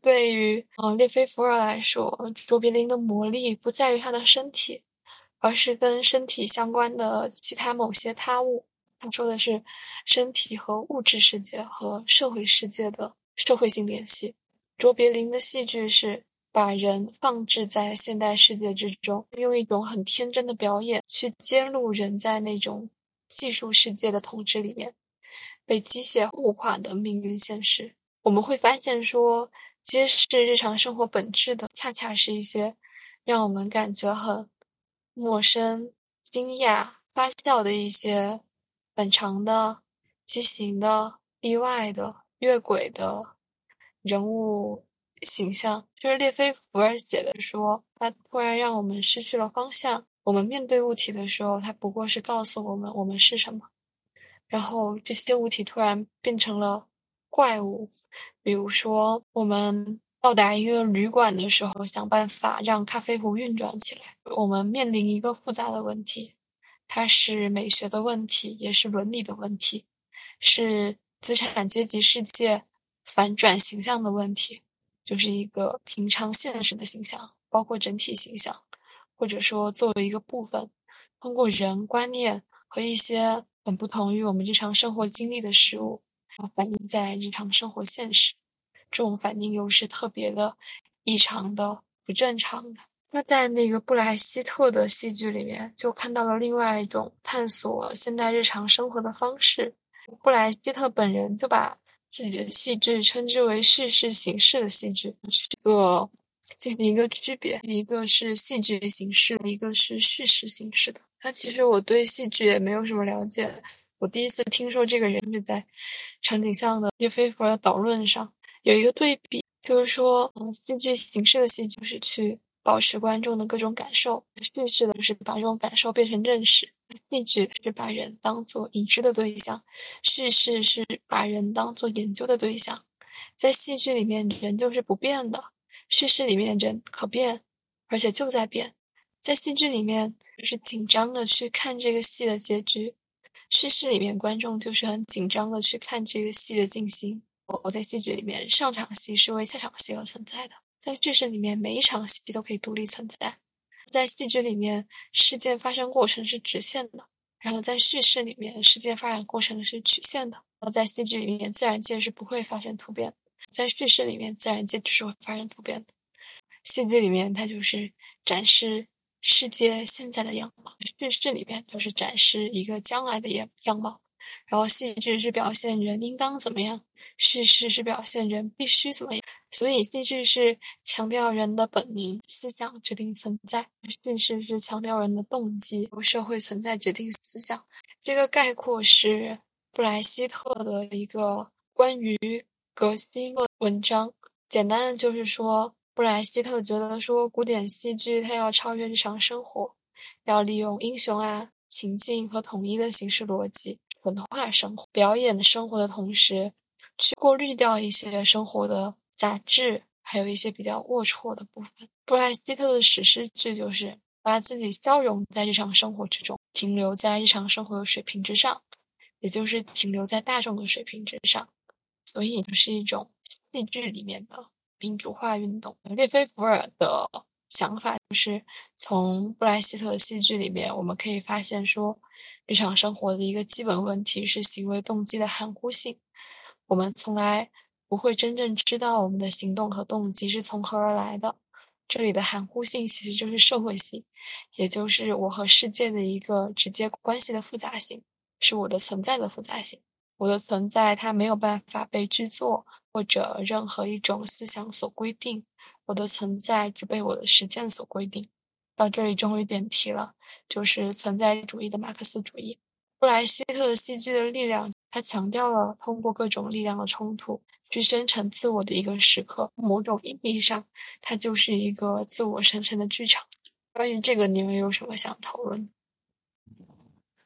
对于嗯列菲弗尔来说，卓别林的魔力不在于他的身体。而是跟身体相关的其他某些他物。他说的是身体和物质世界和社会世界的社会性联系。卓别林的戏剧是把人放置在现代世界之中，用一种很天真的表演去揭露人在那种技术世界的统治里面被机械物化的命运现实。我们会发现说，揭示日常生活本质的，恰恰是一些让我们感觉很。陌生、惊讶、发笑的一些反常的、畸形的、意外的、越轨的人物形象，就是列菲福尔写的说，他突然让我们失去了方向。我们面对物体的时候，它不过是告诉我们我们是什么，然后这些物体突然变成了怪物，比如说我们。到达一个旅馆的时候，想办法让咖啡壶运转起来。我们面临一个复杂的问题，它是美学的问题，也是伦理的问题，是资产阶级世界反转形象的问题，就是一个平常现实的形象，包括整体形象，或者说作为一个部分，通过人观念和一些很不同于我们日常生活经历的事物，反映在日常生活现实。这种反应又是特别的异常的、不正常的。那在那个布莱希特的戏剧里面，就看到了另外一种探索现代日常生活的方式。布莱希特本人就把自己的戏剧称之为叙事形式的戏剧，是一个进行一个区别，一个是戏剧形式，一个是叙事形式的。那其实我对戏剧也没有什么了解，我第一次听说这个人是在场景像的叶飞佛的导论上。有一个对比，就是说，嗯，戏剧形式的戏剧是去保持观众的各种感受，叙事的就是把这种感受变成认识。戏剧是把人当做已知的对象，叙事是把人当做研究的对象。在戏剧里面，人就是不变的；叙事里面，人可变，而且就在变。在戏剧里面，就是紧张的去看这个戏的结局；叙事里面，观众就是很紧张的去看这个戏的进行。我我在戏剧里面，上场戏是为下场戏而存在的；在剧事里面，每一场戏都可以独立存在。在戏剧里面，事件发生过程是直线的；然后在叙事里面，事件发展过程是曲线的。然后在戏剧里面，自然界是不会发生突变；在叙事里面，自然界就是会发生突变的。戏剧里面，它就是展示世界现在的样貌；叙事里面，就是展示一个将来的样样貌。然后戏剧是表现人应当怎么样。叙事是表现人必须怎么样，所以戏剧是强调人的本能思想决定存在，叙事是强调人的动机由社会存在决定思想。这个概括是布莱希特的一个关于革新的文章。简单的就是说，布莱希特觉得说，古典戏剧它要超越日常生活，要利用英雄啊、情境和统一的形式逻辑，文化生活、表演的生活的同时。去过滤掉一些生活的杂质，还有一些比较龌龊的部分。布莱希特的史诗剧就是把自己消融在日常生活之中，停留在日常生活的水平之上，也就是停留在大众的水平之上。所以，就是一种戏剧里面的民主化运动。列菲弗尔的想法就是，从布莱希特的戏剧里面，我们可以发现说，日常生活的一个基本问题是行为动机的含糊性。我们从来不会真正知道我们的行动和动机是从何而来的。这里的含糊性其实就是社会性，也就是我和世界的一个直接关系的复杂性，是我的存在的复杂性。我的存在它没有办法被制作或者任何一种思想所规定，我的存在只被我的实践所规定。到这里终于点题了，就是存在主义的马克思主义。布莱希特戏剧的力量，他强调了通过各种力量的冲突去生成自我的一个时刻。某种意义上，它就是一个自我生成的剧场。关于这个，你们有什么想讨论？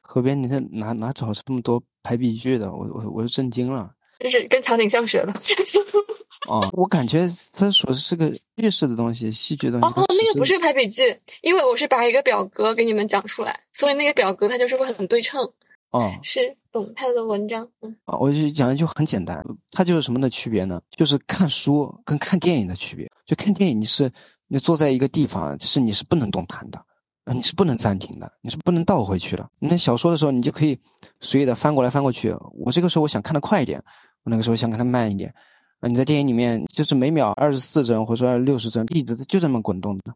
河边，你看哪哪找这么多排比句的？我我我是震惊了。就是跟场景像学了。<laughs> 哦，我感觉他说的是个叙事的东西，戏剧的东西。哦，那个不是排比句，因为我是把一个表格给你们讲出来，所以那个表格它就是会很对称。哦，是懂他的文章。嗯，啊，我就讲的就很简单，它就是什么的区别呢？就是看书跟看电影的区别。就看电影，你是你坐在一个地方，是你是不能动弹的，啊，你是不能暂停的，你是不能倒回去的。那小说的时候，你就可以随意的翻过来翻过去。我这个时候我想看的快一点，我那个时候想看的慢一点。啊，你在电影里面就是每秒二十四帧或者说六十帧，一直就这么滚动的，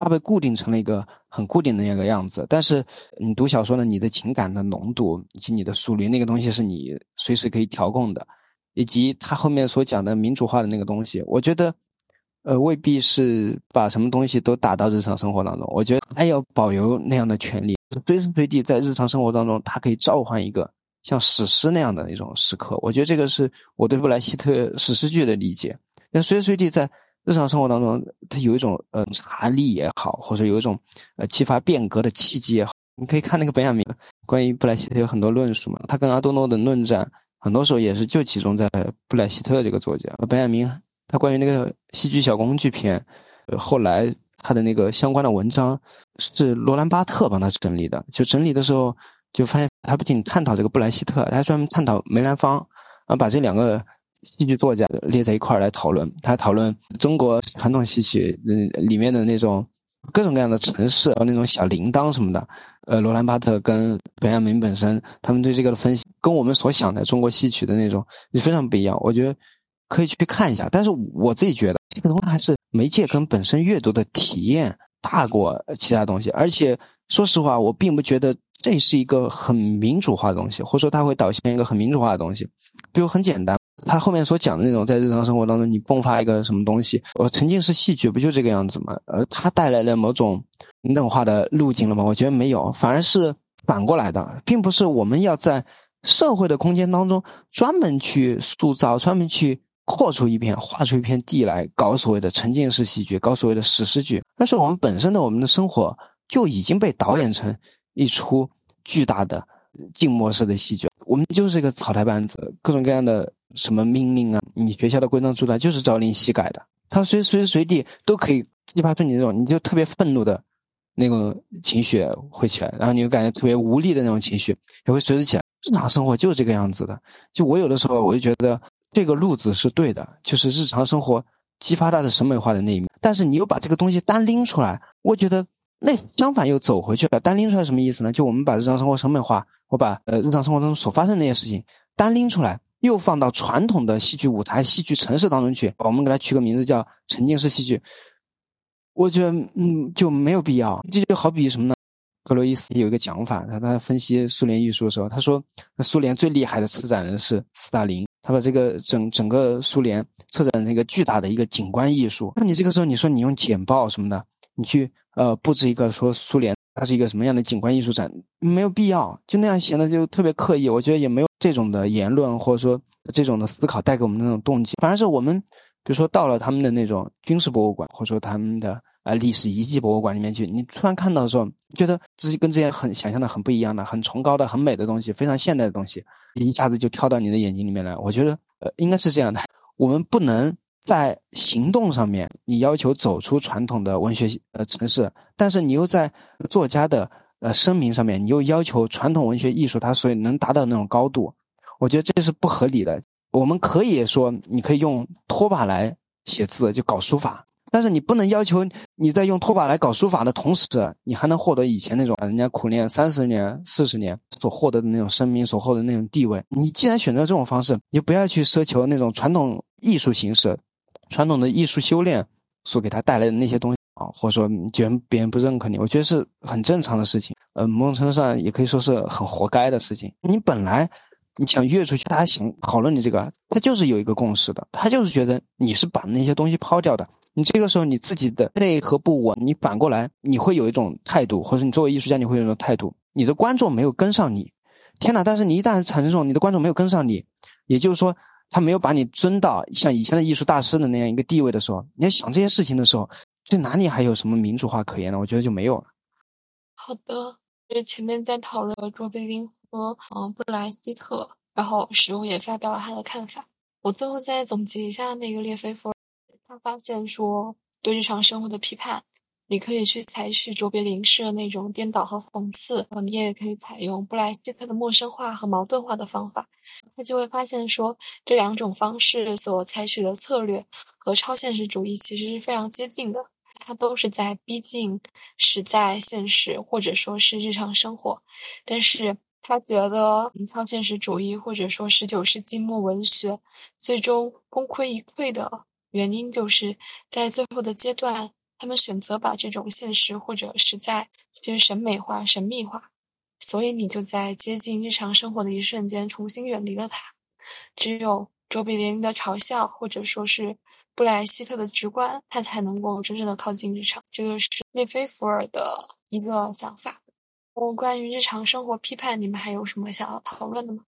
它被固定成了一个很固定的那个样子。但是你读小说呢，你的情感的浓度以及你的速率那个东西是你随时可以调控的，以及他后面所讲的民主化的那个东西，我觉得，呃，未必是把什么东西都打到日常生活当中。我觉得他要保留那样的权利，随时随地在日常生活当中，它可以召唤一个。像史诗那样的一种时刻，我觉得这个是我对布莱希特史诗剧的理解。那随时随地在日常生活当中，它有一种呃查力也好，或者有一种呃激发变革的契机也好。你可以看那个本雅明关于布莱希特有很多论述嘛，他跟阿多诺的论战，很多时候也是就集中在布莱希特这个作家。本雅明他关于那个戏剧小工具篇，呃，后来他的那个相关的文章是罗兰巴特帮他整理的，就整理的时候。就发现他不仅探讨这个布莱希特，他还专门探讨梅兰芳，啊，把这两个戏剧作家列在一块儿来讨论。他讨论中国传统戏曲嗯里面的那种各种各样的城市和那种小铃铛什么的。呃，罗兰巴特跟本雅明本身他们对这个的分析，跟我们所想的中国戏曲的那种也非常不一样。我觉得可以去看一下。但是我自己觉得这个东西还是媒介跟本身阅读的体验大过其他东西。而且说实话，我并不觉得。这是一个很民主化的东西，或者说它会导向一个很民主化的东西。比如很简单，他后面所讲的那种在日常生活当中你迸发一个什么东西，我沉浸式戏剧不就这个样子吗？呃，它带来了某种那种化的路径了吗？我觉得没有，反而是反过来的，并不是我们要在社会的空间当中专门去塑造、专门去扩出一片、画出一片地来搞所谓的沉浸式戏剧、搞所谓的史诗剧，但是我们本身的我们的生活就已经被导演成。一出巨大的静默式的戏剧，我们就是一个草台班子，各种各样的什么命令啊，你学校的规章制度就是朝令夕改的，他随随时随地都可以激发出你那种你就特别愤怒的那种情绪会起来，然后你又感觉特别无力的那种情绪也会随之起来。日常生活就是这个样子的，就我有的时候我就觉得这个路子是对的，就是日常生活激发他的审美化的那一面，但是你又把这个东西单拎出来，我觉得。那相反又走回去了，单拎出来什么意思呢？就我们把日常生活成本化，我把呃日常生活中所发生那些事情单拎出来，又放到传统的戏剧舞台、戏剧城市当中去，我们给它取个名字叫沉浸式戏剧。我觉得嗯就没有必要。这就好比什么呢？格罗伊斯有一个讲法，他他分析苏联艺术的时候，他说苏联最厉害的策展人是斯大林，他把这个整整个苏联策展那个巨大的一个景观艺术。那你这个时候你说你用简报什么的，你去。呃，布置一个说苏联它是一个什么样的景观艺术展，没有必要，就那样显得就特别刻意。我觉得也没有这种的言论或者说这种的思考带给我们的那种动机。反而是我们，比如说到了他们的那种军事博物馆，或者说他们的啊历史遗迹博物馆里面去，你突然看到的时候，觉得自己跟之前很想象的很不一样的、很崇高的、很美的东西，非常现代的东西，一下子就跳到你的眼睛里面来。我觉得呃，应该是这样的，我们不能。在行动上面，你要求走出传统的文学呃城市，但是你又在作家的呃声明上面，你又要求传统文学艺术它所以能达到那种高度，我觉得这是不合理的。我们可以说，你可以用拖把来写字，就搞书法，但是你不能要求你在用拖把来搞书法的同时，你还能获得以前那种人家苦练三十年、四十年所获得的那种声名、所获得的那种地位。你既然选择这种方式，你就不要去奢求那种传统艺术形式。传统的艺术修炼所给他带来的那些东西，啊，或者说觉得别人不认可你，我觉得是很正常的事情。呃，某种程度上也可以说是很活该的事情。你本来你想跃出去，大家想讨论你这个，他就是有一个共识的，他就是觉得你是把那些东西抛掉的。你这个时候你自己的内核不稳，你反过来你会有一种态度，或者你作为艺术家你会有一种态度，你的观众没有跟上你，天哪！但是你一旦产生这种你的观众没有跟上你，也就是说他没有把你尊到像以前的艺术大师的那样一个地位的时候，你要想这些事情的时候，这哪里还有什么民主化可言呢？我觉得就没有了。好的，因为前面在讨论卓别林和嗯布莱希特，然后史物也发表了他的看法，我最后再总结一下那个列菲弗尔。他发现说，对日常生活的批判，你可以去采取卓别林式的那种颠倒和讽刺，你也可以采用布莱希特的陌生化和矛盾化的方法。他就会发现说，这两种方式所采取的策略和超现实主义其实是非常接近的，它都是在逼近实在现实或者说是日常生活。但是他觉得超现实主义或者说十九世纪末文学最终功亏一篑的。原因就是在最后的阶段，他们选择把这种现实或者实在去审美化、神秘化，所以你就在接近日常生活的一瞬间重新远离了它。只有卓别林的嘲笑，或者说是布莱希特的直观，他才能够真正的靠近日常。这个是列菲弗尔的一个想法。我关于日常生活批判，你们还有什么想要讨论的吗？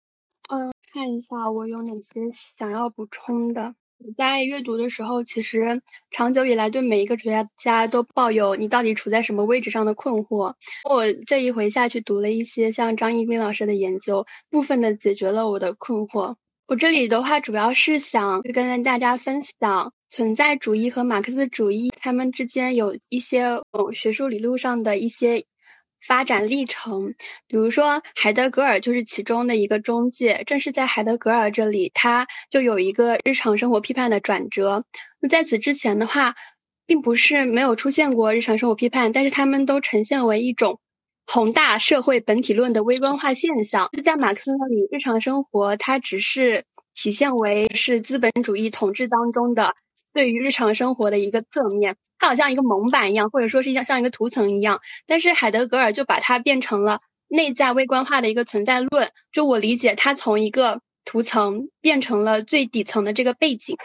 嗯，看一下我有哪些想要补充的。在阅读的时候，其实长久以来对每一个哲学家都抱有你到底处在什么位置上的困惑。我这一回下去读了一些像张一斌老师的研究，部分的解决了我的困惑。我这里的话主要是想跟大家分享存在主义和马克思主义他们之间有一些学术理论上的一些。发展历程，比如说海德格尔就是其中的一个中介。正是在海德格尔这里，他就有一个日常生活批判的转折。那在此之前的话，并不是没有出现过日常生活批判，但是他们都呈现为一种宏大社会本体论的微观化现象。在马克思那里，日常生活它只是体现为是资本主义统治当中的。对于日常生活的一个侧面，它好像一个蒙板一样，或者说是像像一个图层一样。但是海德格尔就把它变成了内在微观化的一个存在论。就我理解，它从一个图层变成了最底层的这个背景。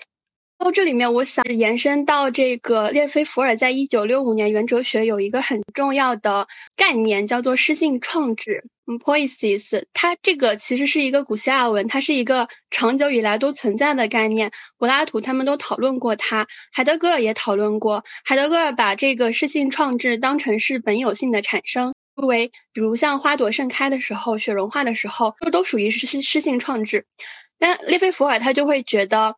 到这里面，我想延伸到这个列菲弗尔在一九六五年原哲学有一个很重要的概念，叫做诗性创制 （poiesis）。它这个其实是一个古希腊文，它是一个长久以来都存在的概念。柏拉图他们都讨论过它，海德格尔也讨论过。海德格尔把这个诗性创制当成是本有性的产生，因为比如像花朵盛开的时候、雪融化的时候，这都属于诗诗性创制。但列菲弗尔他就会觉得。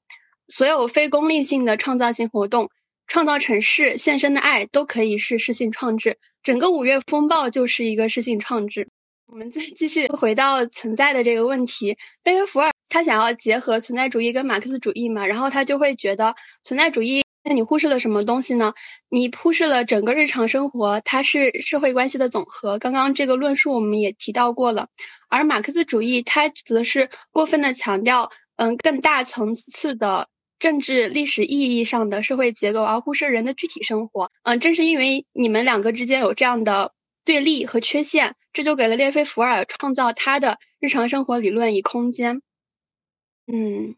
所有非功利性的创造性活动，创造城市、献身的爱都可以是诗性创制。整个五月风暴就是一个诗性创制。我们再继续回到存在的这个问题，贝约福尔他想要结合存在主义跟马克思主义嘛，然后他就会觉得存在主义，那你忽视了什么东西呢？你忽视了整个日常生活，它是社会关系的总和。刚刚这个论述我们也提到过了，而马克思主义它则是过分的强调，嗯，更大层次的。政治历史意义上的社会结构，而忽视人的具体生活。嗯，正是因为你们两个之间有这样的对立和缺陷，这就给了列菲伏尔创造他的日常生活理论以空间。嗯，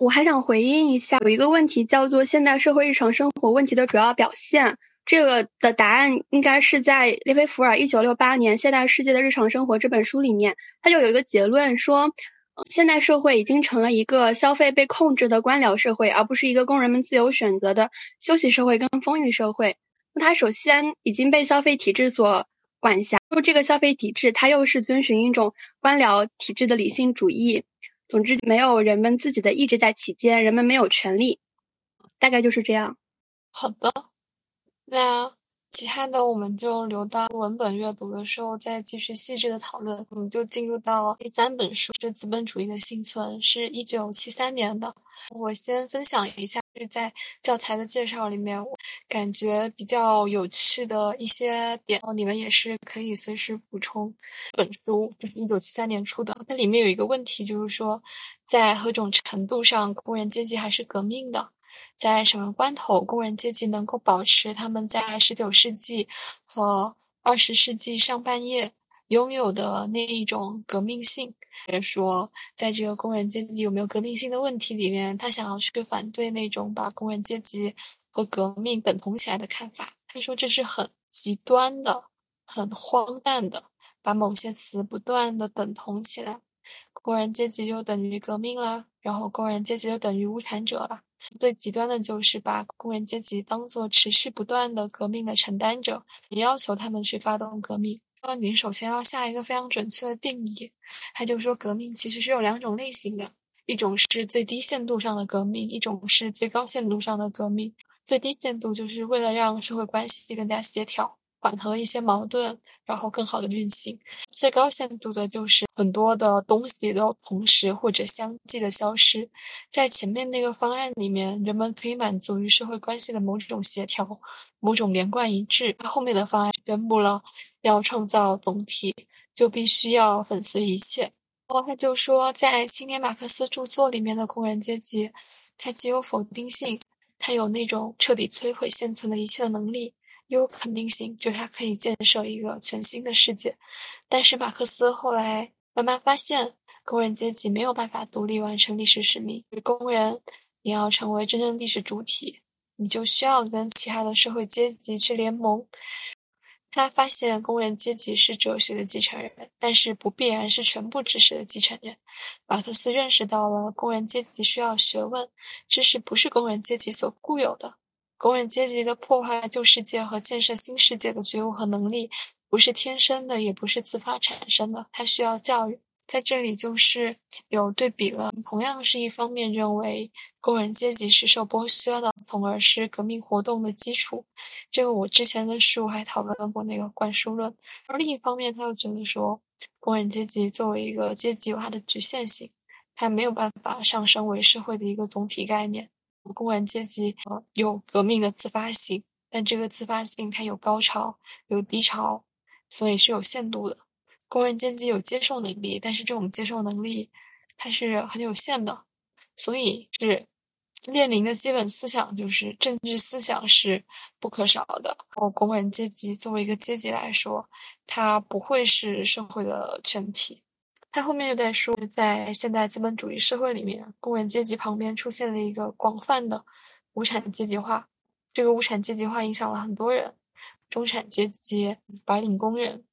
我还想回应一下，有一个问题叫做现代社会日常生活问题的主要表现。这个的答案应该是在列菲伏尔一九六八年《现代世界的日常生活》这本书里面，他就有一个结论说。现代社会已经成了一个消费被控制的官僚社会，而不是一个工人们自由选择的休息社会跟丰裕社会。那它首先已经被消费体制所管辖，就这个消费体制，它又是遵循一种官僚体制的理性主义。总之，没有人们自己的意志在其间，人们没有权利，大概就是这样。好的，那。其他的我们就留到文本阅读的时候再继续细致的讨论。我们就进入到第三本书，是《资本主义的幸存》，是一九七三年的。我先分享一下，是在教材的介绍里面，我感觉比较有趣的一些点，哦你们也是可以随时补充。本书就是一九七三年出的，它里面有一个问题，就是说在何种程度上工人阶级还是革命的。在什么关头，工人阶级能够保持他们在十九世纪和二十世纪上半叶拥有的那一种革命性。也说，在这个工人阶级有没有革命性的问题里面，他想要去反对那种把工人阶级和革命等同起来的看法。他说这是很极端的、很荒诞的，把某些词不断的等同起来。工人阶级就等于革命了，然后工人阶级就等于无产者了。最极端的就是把工人阶级当做持续不断的革命的承担者，也要求他们去发动革命。说你首先要下一个非常准确的定义，他就说革命其实是有两种类型的，一种是最低限度上的革命，一种是最高限度上的革命。最低限度就是为了让社会关系更加协调。缓和一些矛盾，然后更好的运行。最高限度的就是很多的东西都同时或者相继的消失。在前面那个方案里面，人们可以满足于社会关系的某种协调、某种连贯一致。后面的方案宣布了要创造总体，就必须要粉碎一切。然后他就说，在青年马克思著作里面的工人阶级，它既有否定性，它有那种彻底摧毁现存的一切的能力。有肯定性，就是他可以建设一个全新的世界。但是马克思后来慢慢发现，工人阶级没有办法独立完成历史使命。工人，你要成为真正历史主体，你就需要跟其他的社会阶级去联盟。他发现工人阶级是哲学的继承人，但是不必然是全部知识的继承人。马克思认识到了工人阶级需要学问，知识不是工人阶级所固有的。工人阶级的破坏旧世界和建设新世界的觉悟和能力，不是天生的，也不是自发产生的，它需要教育。在这里就是有对比了，同样是一方面认为工人阶级是受剥削的，从而是革命活动的基础。这个我之前的书还讨论过那个灌输论。而另一方面，他又觉得说，工人阶级作为一个阶级有它的局限性，它没有办法上升为社会的一个总体概念。工人阶级有革命的自发性，但这个自发性它有高潮有低潮，所以是有限度的。工人阶级有接受能力，但是这种接受能力它是很有限的，所以是列宁的基本思想就是政治思想是不可少的。然后工人阶级作为一个阶级来说，它不会是社会的全体。他后面又在说，在现代资本主义社会里面，工人阶级旁边出现了一个广泛的无产阶级化。这个无产阶级化影响了很多人：中产阶级、白领工人、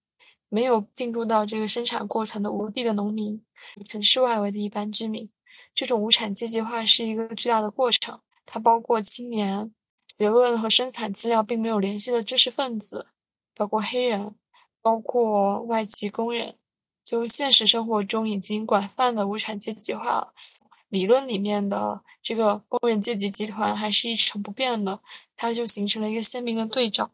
没有进入到这个生产过程的无地的农民、城市外围的一般居民。这种无产阶级化是一个巨大的过程，它包括青年、学问和生产资料并没有联系的知识分子，包括黑人，包括外籍工人。就现实生活中已经广泛的无产阶级化了，理论里面的这个工人阶级集团还是一成不变的，它就形成了一个鲜明的对照。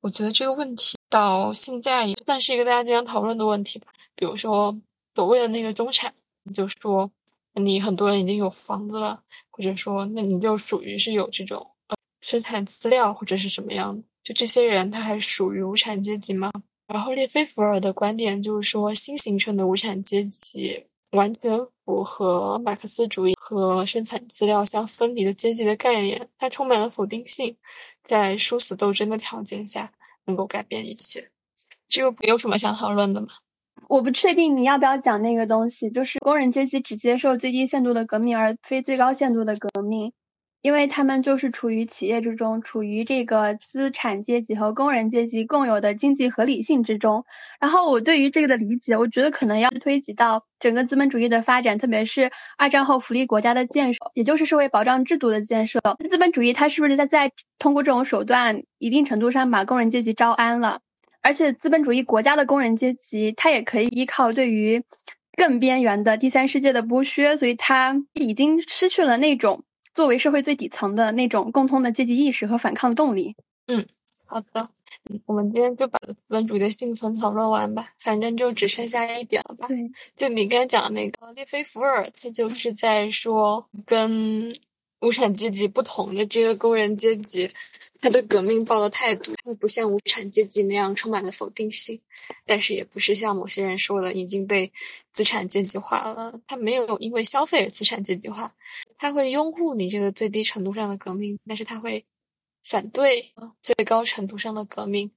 我觉得这个问题到现在也算是一个大家经常讨论的问题吧。比如说所谓的那个中产，就说你很多人已经有房子了，或者说那你就属于是有这种呃生产资料或者是什么样的，就这些人他还属于无产阶级吗？然后，列菲弗尔的观点就是说，新形成的无产阶级完全符合马克思主义和生产资料相分离的阶级的概念，它充满了否定性，在殊死斗争的条件下能够改变一切。这个没有什么想讨论的吗？我不确定你要不要讲那个东西，就是工人阶级只接受最低限度的革命，而非最高限度的革命。因为他们就是处于企业之中，处于这个资产阶级和工人阶级共有的经济合理性之中。然后我对于这个的理解，我觉得可能要推及到整个资本主义的发展，特别是二战后福利国家的建设，也就是社会保障制度的建设。资本主义它是不是在在通过这种手段，一定程度上把工人阶级招安了？而且资本主义国家的工人阶级，它也可以依靠对于更边缘的第三世界的剥削，所以它已经失去了那种。作为社会最底层的那种共通的阶级意识和反抗动力。嗯，好的，我们今天就把资本主义的幸存讨论完吧，反正就只剩下一点了吧。对，就你刚才讲的那个列菲弗尔，他就是在说跟无产阶级不同的这个工人阶级，他对革命抱的态度，他不像无产阶级那样充满了否定性，但是也不是像某些人说的已经被资产阶级化了，他没有因为消费而资产阶级化。他会拥护你这个最低程度上的革命，但是他会反对最高程度上的革命。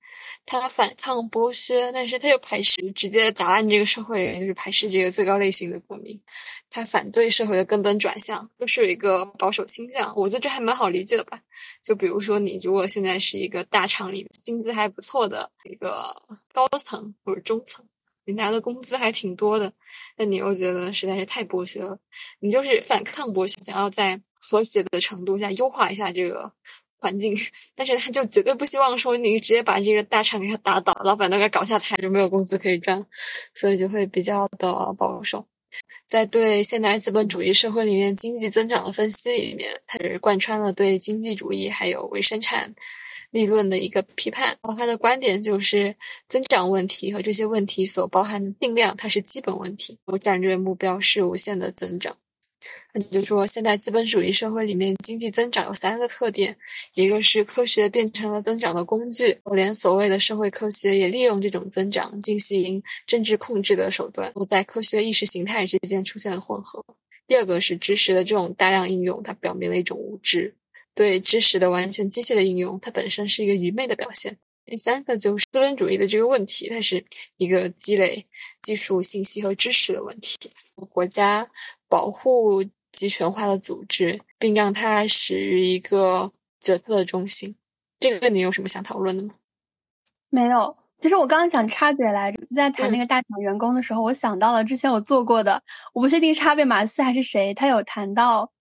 他反抗剥削，但是他又排斥直接砸烂这个社会，就是排斥这个最高类型的革命。他反对社会的根本转向，都是有一个保守倾向。我觉得这还蛮好理解的吧？就比如说，你如果现在是一个大厂里薪资还不错的一个高层或者中层，你拿的工资还挺多的，那你又觉得实在是太剥削了，你就是反抗剥削，想要在所写的程度下优化一下这个。环境，但是他就绝对不希望说你直接把这个大厂给他打倒，老板都给搞下台，就没有工资可以赚，所以就会比较的保守。在对现代资本主义社会里面经济增长的分析里面，它是贯穿了对经济主义还有为生产利润的一个批判。然后他的观点就是，增长问题和这些问题所包含的定量，它是基本问题，战略目标是无限的增长。那你就说，现代资本主义社会里面经济增长有三个特点：一个是科学变成了增长的工具，我连所谓的社会科学也利用这种增长进行政治控制的手段，我在科学意识形态之间出现了混合；第二个是知识的这种大量应用，它表明了一种无知，对知识的完全机械的应用，它本身是一个愚昧的表现；第三个就是资本主义的这个问题，它是一个积累技术、信息和知识的问题，国家。保护集权化的组织，并让它始于一个决策的中心。这个你有什么想讨论的吗？没有。其实我刚刚想插嘴来着，在谈那个大厂员工的时候，我想到了之前我做过的，我不确定是哈贝马斯还是谁，他有谈到。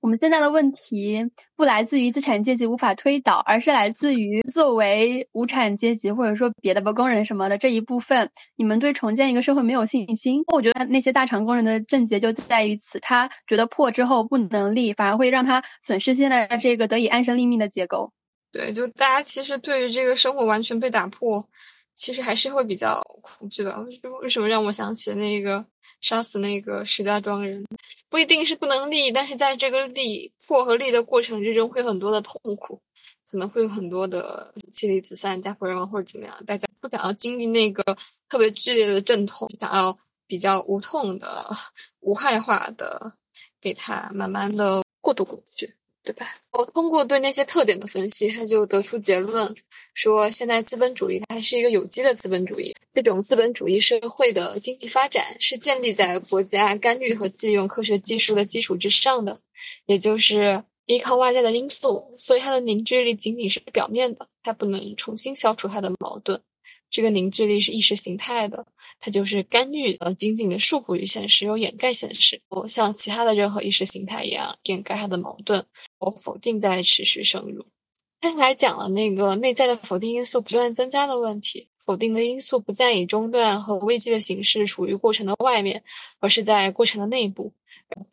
我们现在的问题不来自于资产阶级无法推倒，而是来自于作为无产阶级或者说别的吧工人什么的这一部分，你们对重建一个社会没有信心。我觉得那些大厂工人的症结就在于此，他觉得破之后不能立，反而会让他损失现在这个得以安身立命的结构。对，就大家其实对于这个生活完全被打破，其实还是会比较恐惧的。为什么让我想起那个？杀死那个石家庄人，不一定是不能立，但是在这个立破和立的过程之中，会有很多的痛苦，可能会有很多的妻离子散、家破人亡或者怎么样。大家不想要经历那个特别剧烈的阵痛，想要比较无痛的、无害化的，给他慢慢的过渡过去。对吧？我通过对那些特点的分析，他就得出结论，说现在资本主义它是一个有机的资本主义。这种资本主义社会的经济发展是建立在国家干预和借用科学技术的基础之上的，也就是依靠外在的因素，所以它的凝聚力仅仅是表面的，它不能重新消除它的矛盾。这个凝聚力是意识形态的。它就是干预，呃，仅仅的束缚于现实，有掩盖现实，不像其他的任何意识形态一样掩盖它的矛盾，我否定在持续深入。他还讲了那个内在的否定因素不断增加的问题，否定的因素不再以中断和危机的形式处于过程的外面，而是在过程的内部，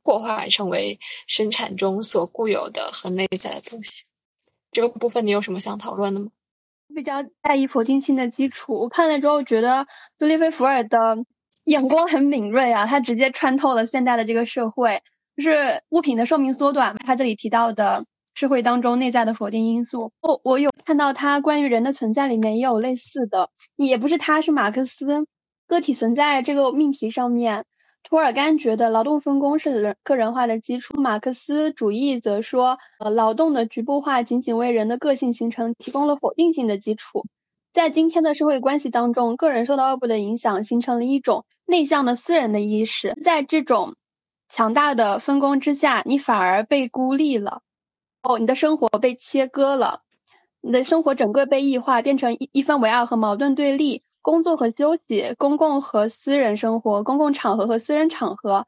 破坏成为生产中所固有的和内在的东西。这个部分你有什么想讨论的吗？比较在意否定性的基础，我看了之后觉得杜丽菲·福尔的眼光很敏锐啊，他直接穿透了现代的这个社会，就是物品的寿命缩短。他这里提到的社会当中内在的否定因素，我我有看到他关于人的存在里面也有类似的，也不是他是马克思个体存在这个命题上面。托尔干觉得劳动分工是人个人化的基础，马克思主义则说，呃，劳动的局部化仅仅为人的个性形成提供了否定性的基础。在今天的社会关系当中，个人受到外部的影响，形成了一种内向的私人的意识。在这种强大的分工之下，你反而被孤立了，哦，你的生活被切割了。你的生活整个被异化，变成一一分为二和矛盾对立，工作和休息，公共和私人生活，公共场合和私人场合，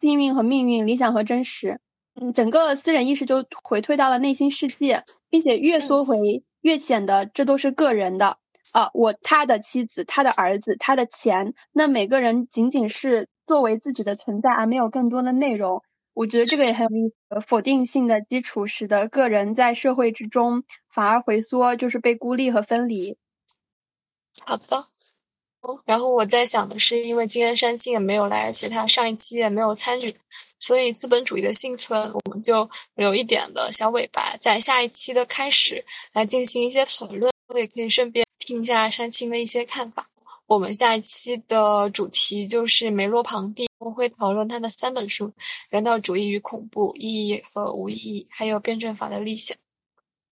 幸运和命运，理想和真实，嗯，整个私人意识就回退到了内心世界，并且越缩回越显得，这都是个人的。啊，我他的妻子，他的儿子，他的钱，那每个人仅仅是作为自己的存在，而没有更多的内容。我觉得这个也很有意思，否定性的基础使得个人在社会之中反而回缩，就是被孤立和分离。好的，然后我在想的是，因为今天山青也没有来，而且他上一期也没有参与，所以资本主义的幸存，我们就留一点的小尾巴，在下一期的开始来进行一些讨论。我也可以顺便听一下山青的一些看法。我们下一期的主题就是梅洛庞蒂。我会讨论他的三本书：人道主义与恐怖、意义和无意义，还有辩证法的理想。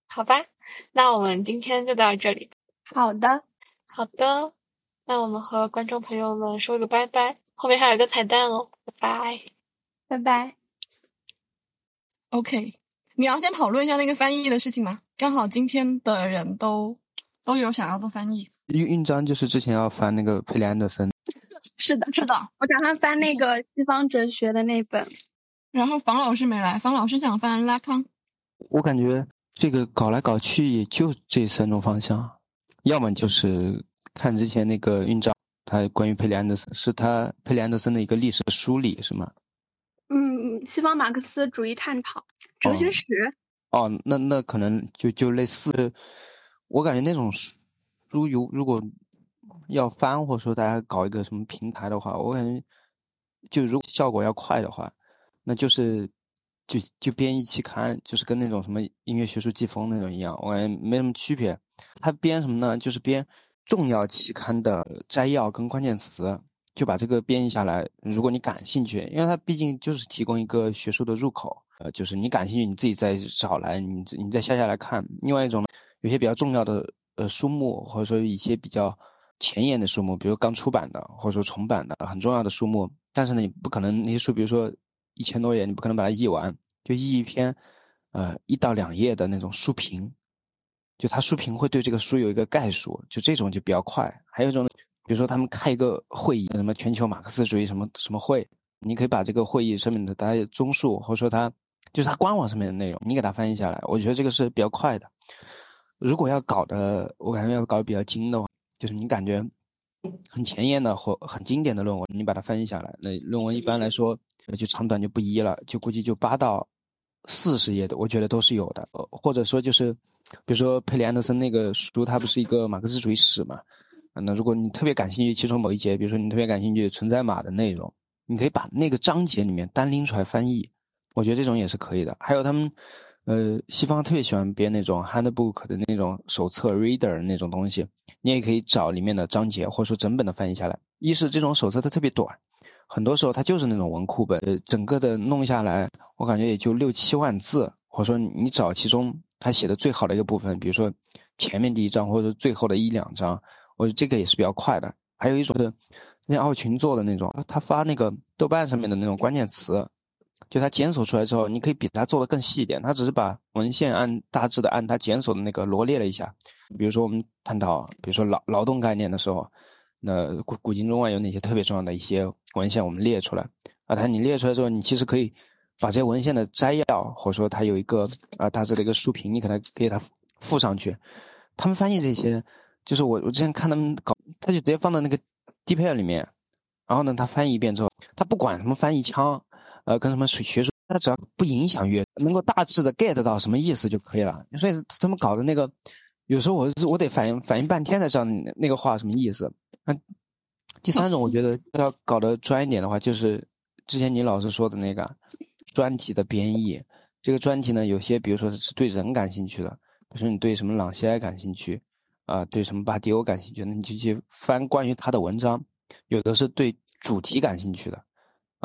好吧，那我们今天就到这里。好的，好的，那我们和观众朋友们说个拜拜，后面还有个彩蛋哦，拜拜，拜拜。OK，你要先讨论一下那个翻译的事情吗？刚好今天的人都都有想要做翻译。印印章就是之前要翻那个佩里安德森，是的，是的。<laughs> 我打算翻那个西方哲学的那本。然后房老师没来，房老师想翻拉康。我感觉这个搞来搞去也就这三种方向，要么就是看之前那个印章，他关于佩里安德森是他佩里安德森的一个历史梳理是吗？嗯，西方马克思主义探讨哲学史。哦，那那可能就就类似，我感觉那种书，如如果要翻或者说大家搞一个什么平台的话，我感觉就如效果要快的话，那就是就就编一期刊，就是跟那种什么音乐学术季风那种一样，我感觉没什么区别。他编什么呢？就是编重要期刊的摘要跟关键词。就把这个编译下来。如果你感兴趣，因为它毕竟就是提供一个学术的入口，呃，就是你感兴趣，你自己再找来，你你再下下来看。另外一种，有些比较重要的呃书目，或者说一些比较前沿的书目，比如刚出版的，或者说重版的很重要的书目，但是呢，你不可能那些书，比如说一千多页，你不可能把它译完，就译一篇，呃，一到两页的那种书评，就他书评会对这个书有一个概述，就这种就比较快。还有一种。比如说，他们开一个会议，什么全球马克思主义什么什么会，你可以把这个会议上面的大家综述，或者说他就是他官网上面的内容，你给他翻译下来，我觉得这个是比较快的。如果要搞的，我感觉要搞的比较精的话，就是你感觉很前沿的或很经典的论文，你把它翻译下来，那论文一般来说就长短就不一了，就估计就八到四十页的，我觉得都是有的。或者说就是，比如说佩里安德森那个书，它不是一个马克思主义史嘛？那如果你特别感兴趣其中某一节，比如说你特别感兴趣存在码的内容，你可以把那个章节里面单拎出来翻译，我觉得这种也是可以的。还有他们，呃，西方特别喜欢编那种 handbook 的那种手册 reader 那种东西，你也可以找里面的章节，或者说整本的翻译下来。一是这种手册它特别短，很多时候它就是那种文库本，呃，整个的弄下来，我感觉也就六七万字，或者说你找其中他写的最好的一个部分，比如说前面第一章或者最后的一两章。我觉得这个也是比较快的。还有一种是，那奥群做的那种，他发那个豆瓣上面的那种关键词，就他检索出来之后，你可以比他做的更细一点。他只是把文献按大致的按他检索的那个罗列了一下。比如说我们探讨，比如说劳劳动概念的时候，那古古今中外有哪些特别重要的一些文献，我们列出来。啊，他你列出来之后，你其实可以把这些文献的摘要，或者说他有一个啊大致的一个书评，你可能给他附上去。他们翻译这些。就是我，我之前看他们搞，他就直接放到那个 DeepL 里面，然后呢，他翻译一遍之后，他不管什么翻译腔，呃，跟什么学学术，他只要不影响阅，能够大致的 get 到什么意思就可以了。所以他们搞的那个，有时候我我得反应反应半天才知道那个话什么意思。那第三种，我觉得要搞得专一点的话，就是之前你老师说的那个专题的编译。这个专题呢，有些比如说是对人感兴趣的，比如说你对什么朗西埃感兴趣。啊，对什么巴迪欧感兴趣，那你就去翻关于他的文章。有的是对主题感兴趣的，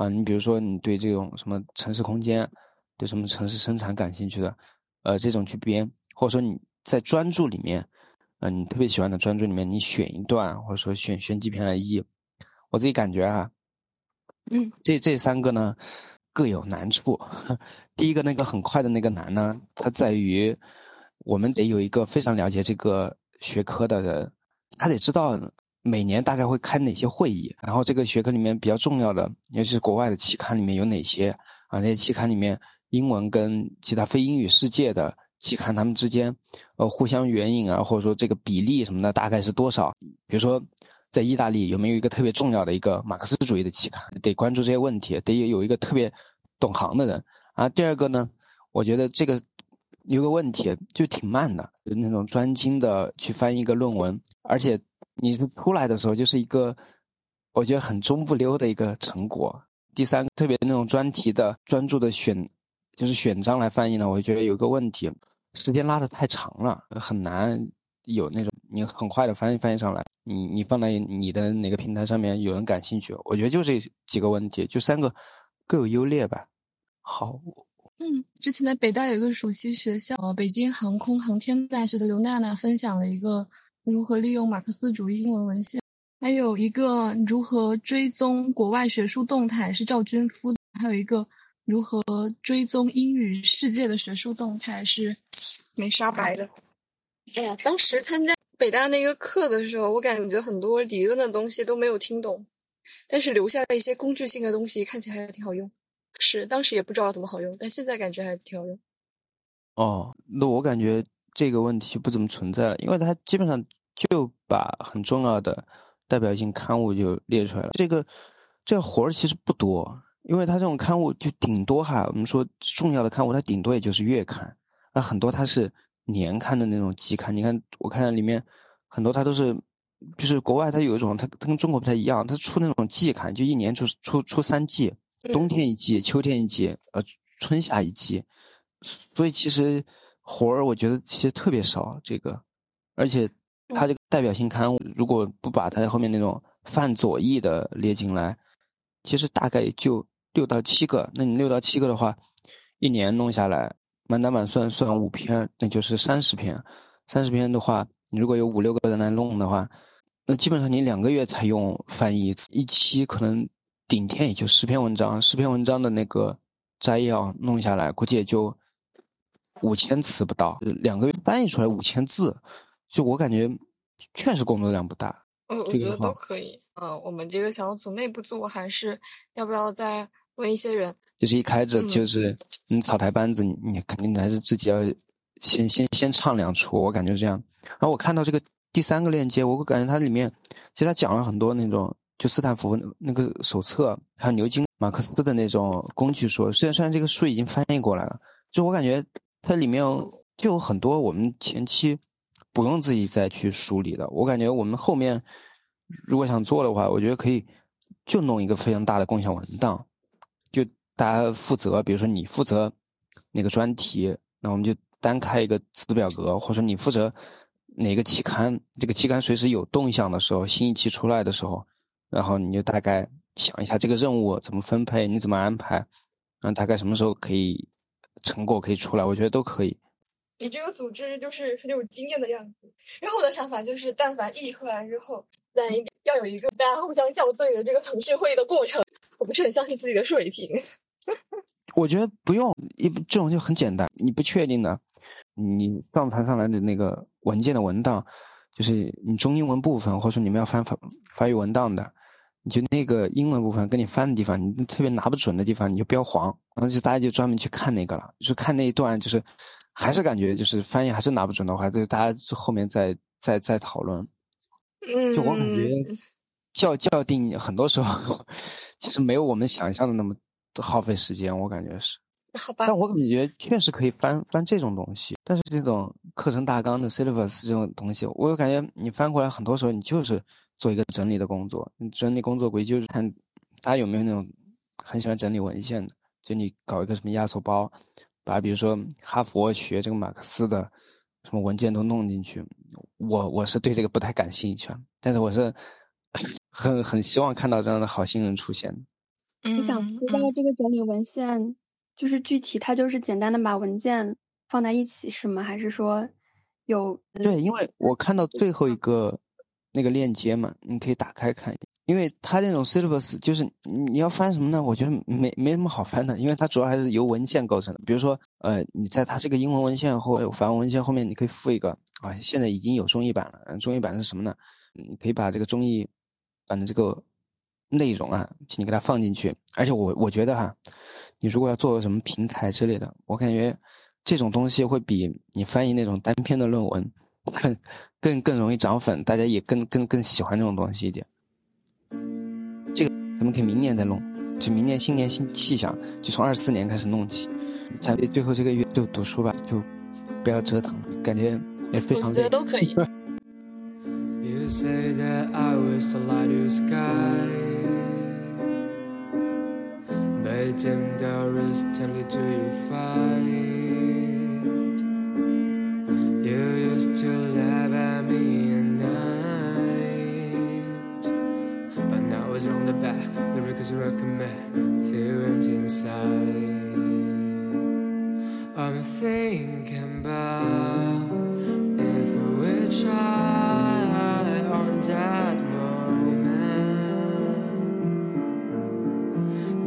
啊，你比如说你对这种什么城市空间，对什么城市生产感兴趣的，呃，这种去编，或者说你在专注里面，嗯，你特别喜欢的专注里面，你选一段，或者说选选几篇来译。我自己感觉啊，嗯，这这三个呢各有难处。<laughs> 第一个那个很快的那个难呢，它在于我们得有一个非常了解这个。学科的人，他得知道每年大概会开哪些会议，然后这个学科里面比较重要的，尤其是国外的期刊里面有哪些啊？那些期刊里面英文跟其他非英语世界的期刊，他们之间呃互相援引啊，或者说这个比例什么的大概是多少？比如说在意大利有没有一个特别重要的一个马克思主义的期刊？得关注这些问题，得有一个特别懂行的人啊。第二个呢，我觉得这个。有个问题，就挺慢的，就那种专精的去翻译一个论文，而且你出来的时候就是一个，我觉得很中不溜的一个成果。第三，特别那种专题的专注的选，就是选章来翻译呢，我觉得有个问题，时间拉的太长了，很难有那种你很快的翻译翻译上来，你你放在你的哪个平台上面有人感兴趣？我觉得就这几个问题，就三个各有优劣吧。好，嗯，之前在北大有一个暑期学校，呃，北京航空航天大学的刘娜娜分享了一个如何利用马克思主义英文文献，还有一个如何追踪国外学术动态是赵军夫，还有一个如何追踪英语世界的学术动态是梅沙白的。哎呀，当时参加北大那个课的时候，我感觉很多理论的东西都没有听懂，但是留下了一些工具性的东西，看起来还挺好用。是，当时也不知道怎么好用，但现在感觉还挺好用。哦，那我感觉这个问题不怎么存在了，因为它基本上就把很重要的代表性刊物就列出来了。这个这个活儿其实不多，因为它这种刊物就顶多哈，我们说重要的刊物，它顶多也就是月刊，那很多它是。年刊的那种季刊，你看，我看里面很多，它都是，就是国外它有一种，它它跟中国不太一样，它出那种季刊，就一年出出出三季，冬天一季，秋天一季，呃，春夏一季，所以其实活儿我觉得其实特别少，这个，而且它这个代表性刊物，如果不把它后面那种泛左翼的列进来，其实大概就六到七个，那你六到七个的话，一年弄下来。满打满算算五篇，那就是三十篇。三十篇的话，你如果有五六个人来弄的话，那基本上你两个月才用翻译一期可能顶天也就十篇文章，十篇文章的那个摘要弄下来，估计也就五千词不到。两个月翻译出来五千字，就我感觉确实工作量不大。嗯，我觉得都可以。嗯，我们这个小组内部做，还是要不要再问一些人？就是一开始就是你草台班子，你肯定还是自己要先先先唱两出，我感觉这样。然后我看到这个第三个链接，我感觉它里面其实它讲了很多那种，就斯坦福那个手册，还有牛津、马克思的那种工具书。虽然虽然这个书已经翻译过来了，就我感觉它里面就有很多我们前期不用自己再去梳理的。我感觉我们后面如果想做的话，我觉得可以就弄一个非常大的共享文档。就大家负责，比如说你负责那个专题，那我们就单开一个子表格，或者你负责哪个期刊，这个期刊随时有动向的时候，新一期出来的时候，然后你就大概想一下这个任务怎么分配，你怎么安排，然后大概什么时候可以成果可以出来，我觉得都可以。你这个组织就是很有经验的样子。然后我的想法就是，但凡译出来之后，咱一定要有一个大家互相校对的这个腾讯会议的过程。我不是很相信自己的水平。<laughs> 我觉得不用，一这种就很简单。你不确定的，你上传上来的那个文件的文档，就是你中英文部分，或者说你们要翻法法语文档的，你就那个英文部分跟你翻的地方，你特别拿不准的地方，你就标黄，然后就大家就专门去看那个了，就看那一段，就是还是感觉就是翻译还是拿不准的话，就大家后面再再再讨论。嗯，就我感觉校校定很多时候其实没有我们想象的那么。耗费时间，我感觉是，好吧。但我感觉确实可以翻翻这种东西，但是这种课程大纲的 syllabus 这种东西，我感觉你翻过来，很多时候你就是做一个整理的工作。你整理工作估计就是看大家有没有那种很喜欢整理文献的，就你搞一个什么压缩包，把比如说哈佛学这个马克思的什么文件都弄进去。我我是对这个不太感兴趣，但是我是 <laughs> 很很希望看到这样的好心人出现。你想知道这个整理文献，就是具体它就是简单的把文件放在一起是吗？还是说有？对，因为我看到最后一个那个链接嘛，你可以打开看。因为它那种 syllabus 就是你要翻什么呢？我觉得没没什么好翻的，因为它主要还是由文献构成的。比如说，呃，你在它这个英文文献或者法文文献后面，你可以附一个啊，现在已经有中译版了。中译版是什么呢？你可以把这个中译版的这个。内容啊，请你给它放进去。而且我我觉得哈，你如果要做什么平台之类的，我感觉这种东西会比你翻译那种单篇的论文更更更容易涨粉，大家也更更更喜欢这种东西一点。这个咱们可以明年再弄，就明年新年新气象，就从二四年开始弄起。才最后这个月就读书吧，就不要折腾，感觉也非常。我觉得都可以。<laughs> You say that I was the light of sky there to you fight recommend feelings inside. I'm thinking about if we try on that moment,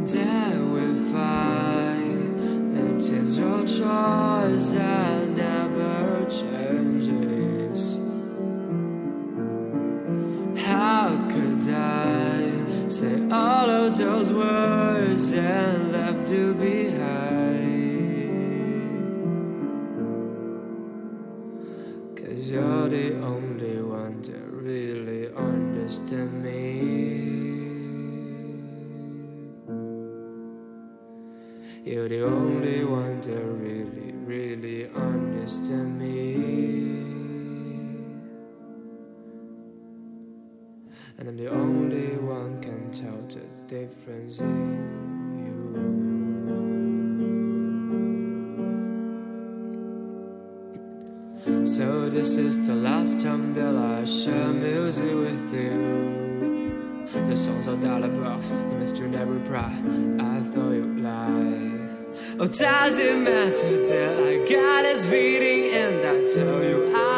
that we find it is your choice that never changes. Say all of those words and left you behind? Cause you're the only one that really understands me. You're the only one that really, really understands me. And I'm the only one can tell the difference in you. So this is the last time that I share music with you. The songs are dollar bucks, the Mr. Never reply. I thought you'd lie. Oh, does it matter that I got this beating and I tell you I'm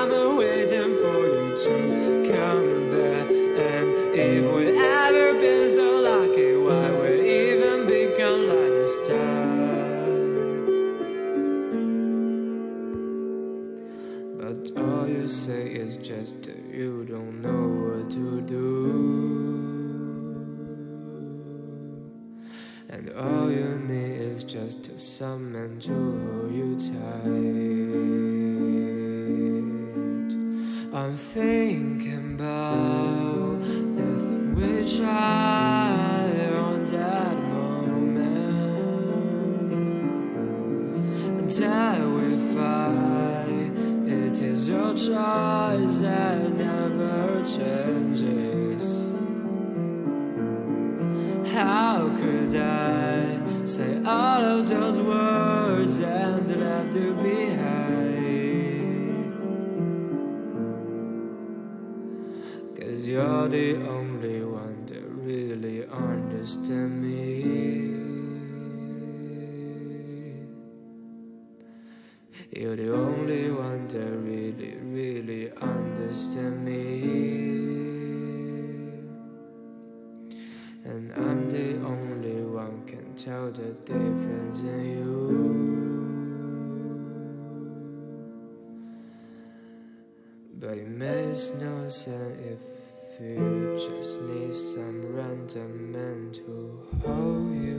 There's no sense if you just need some random man to hold you.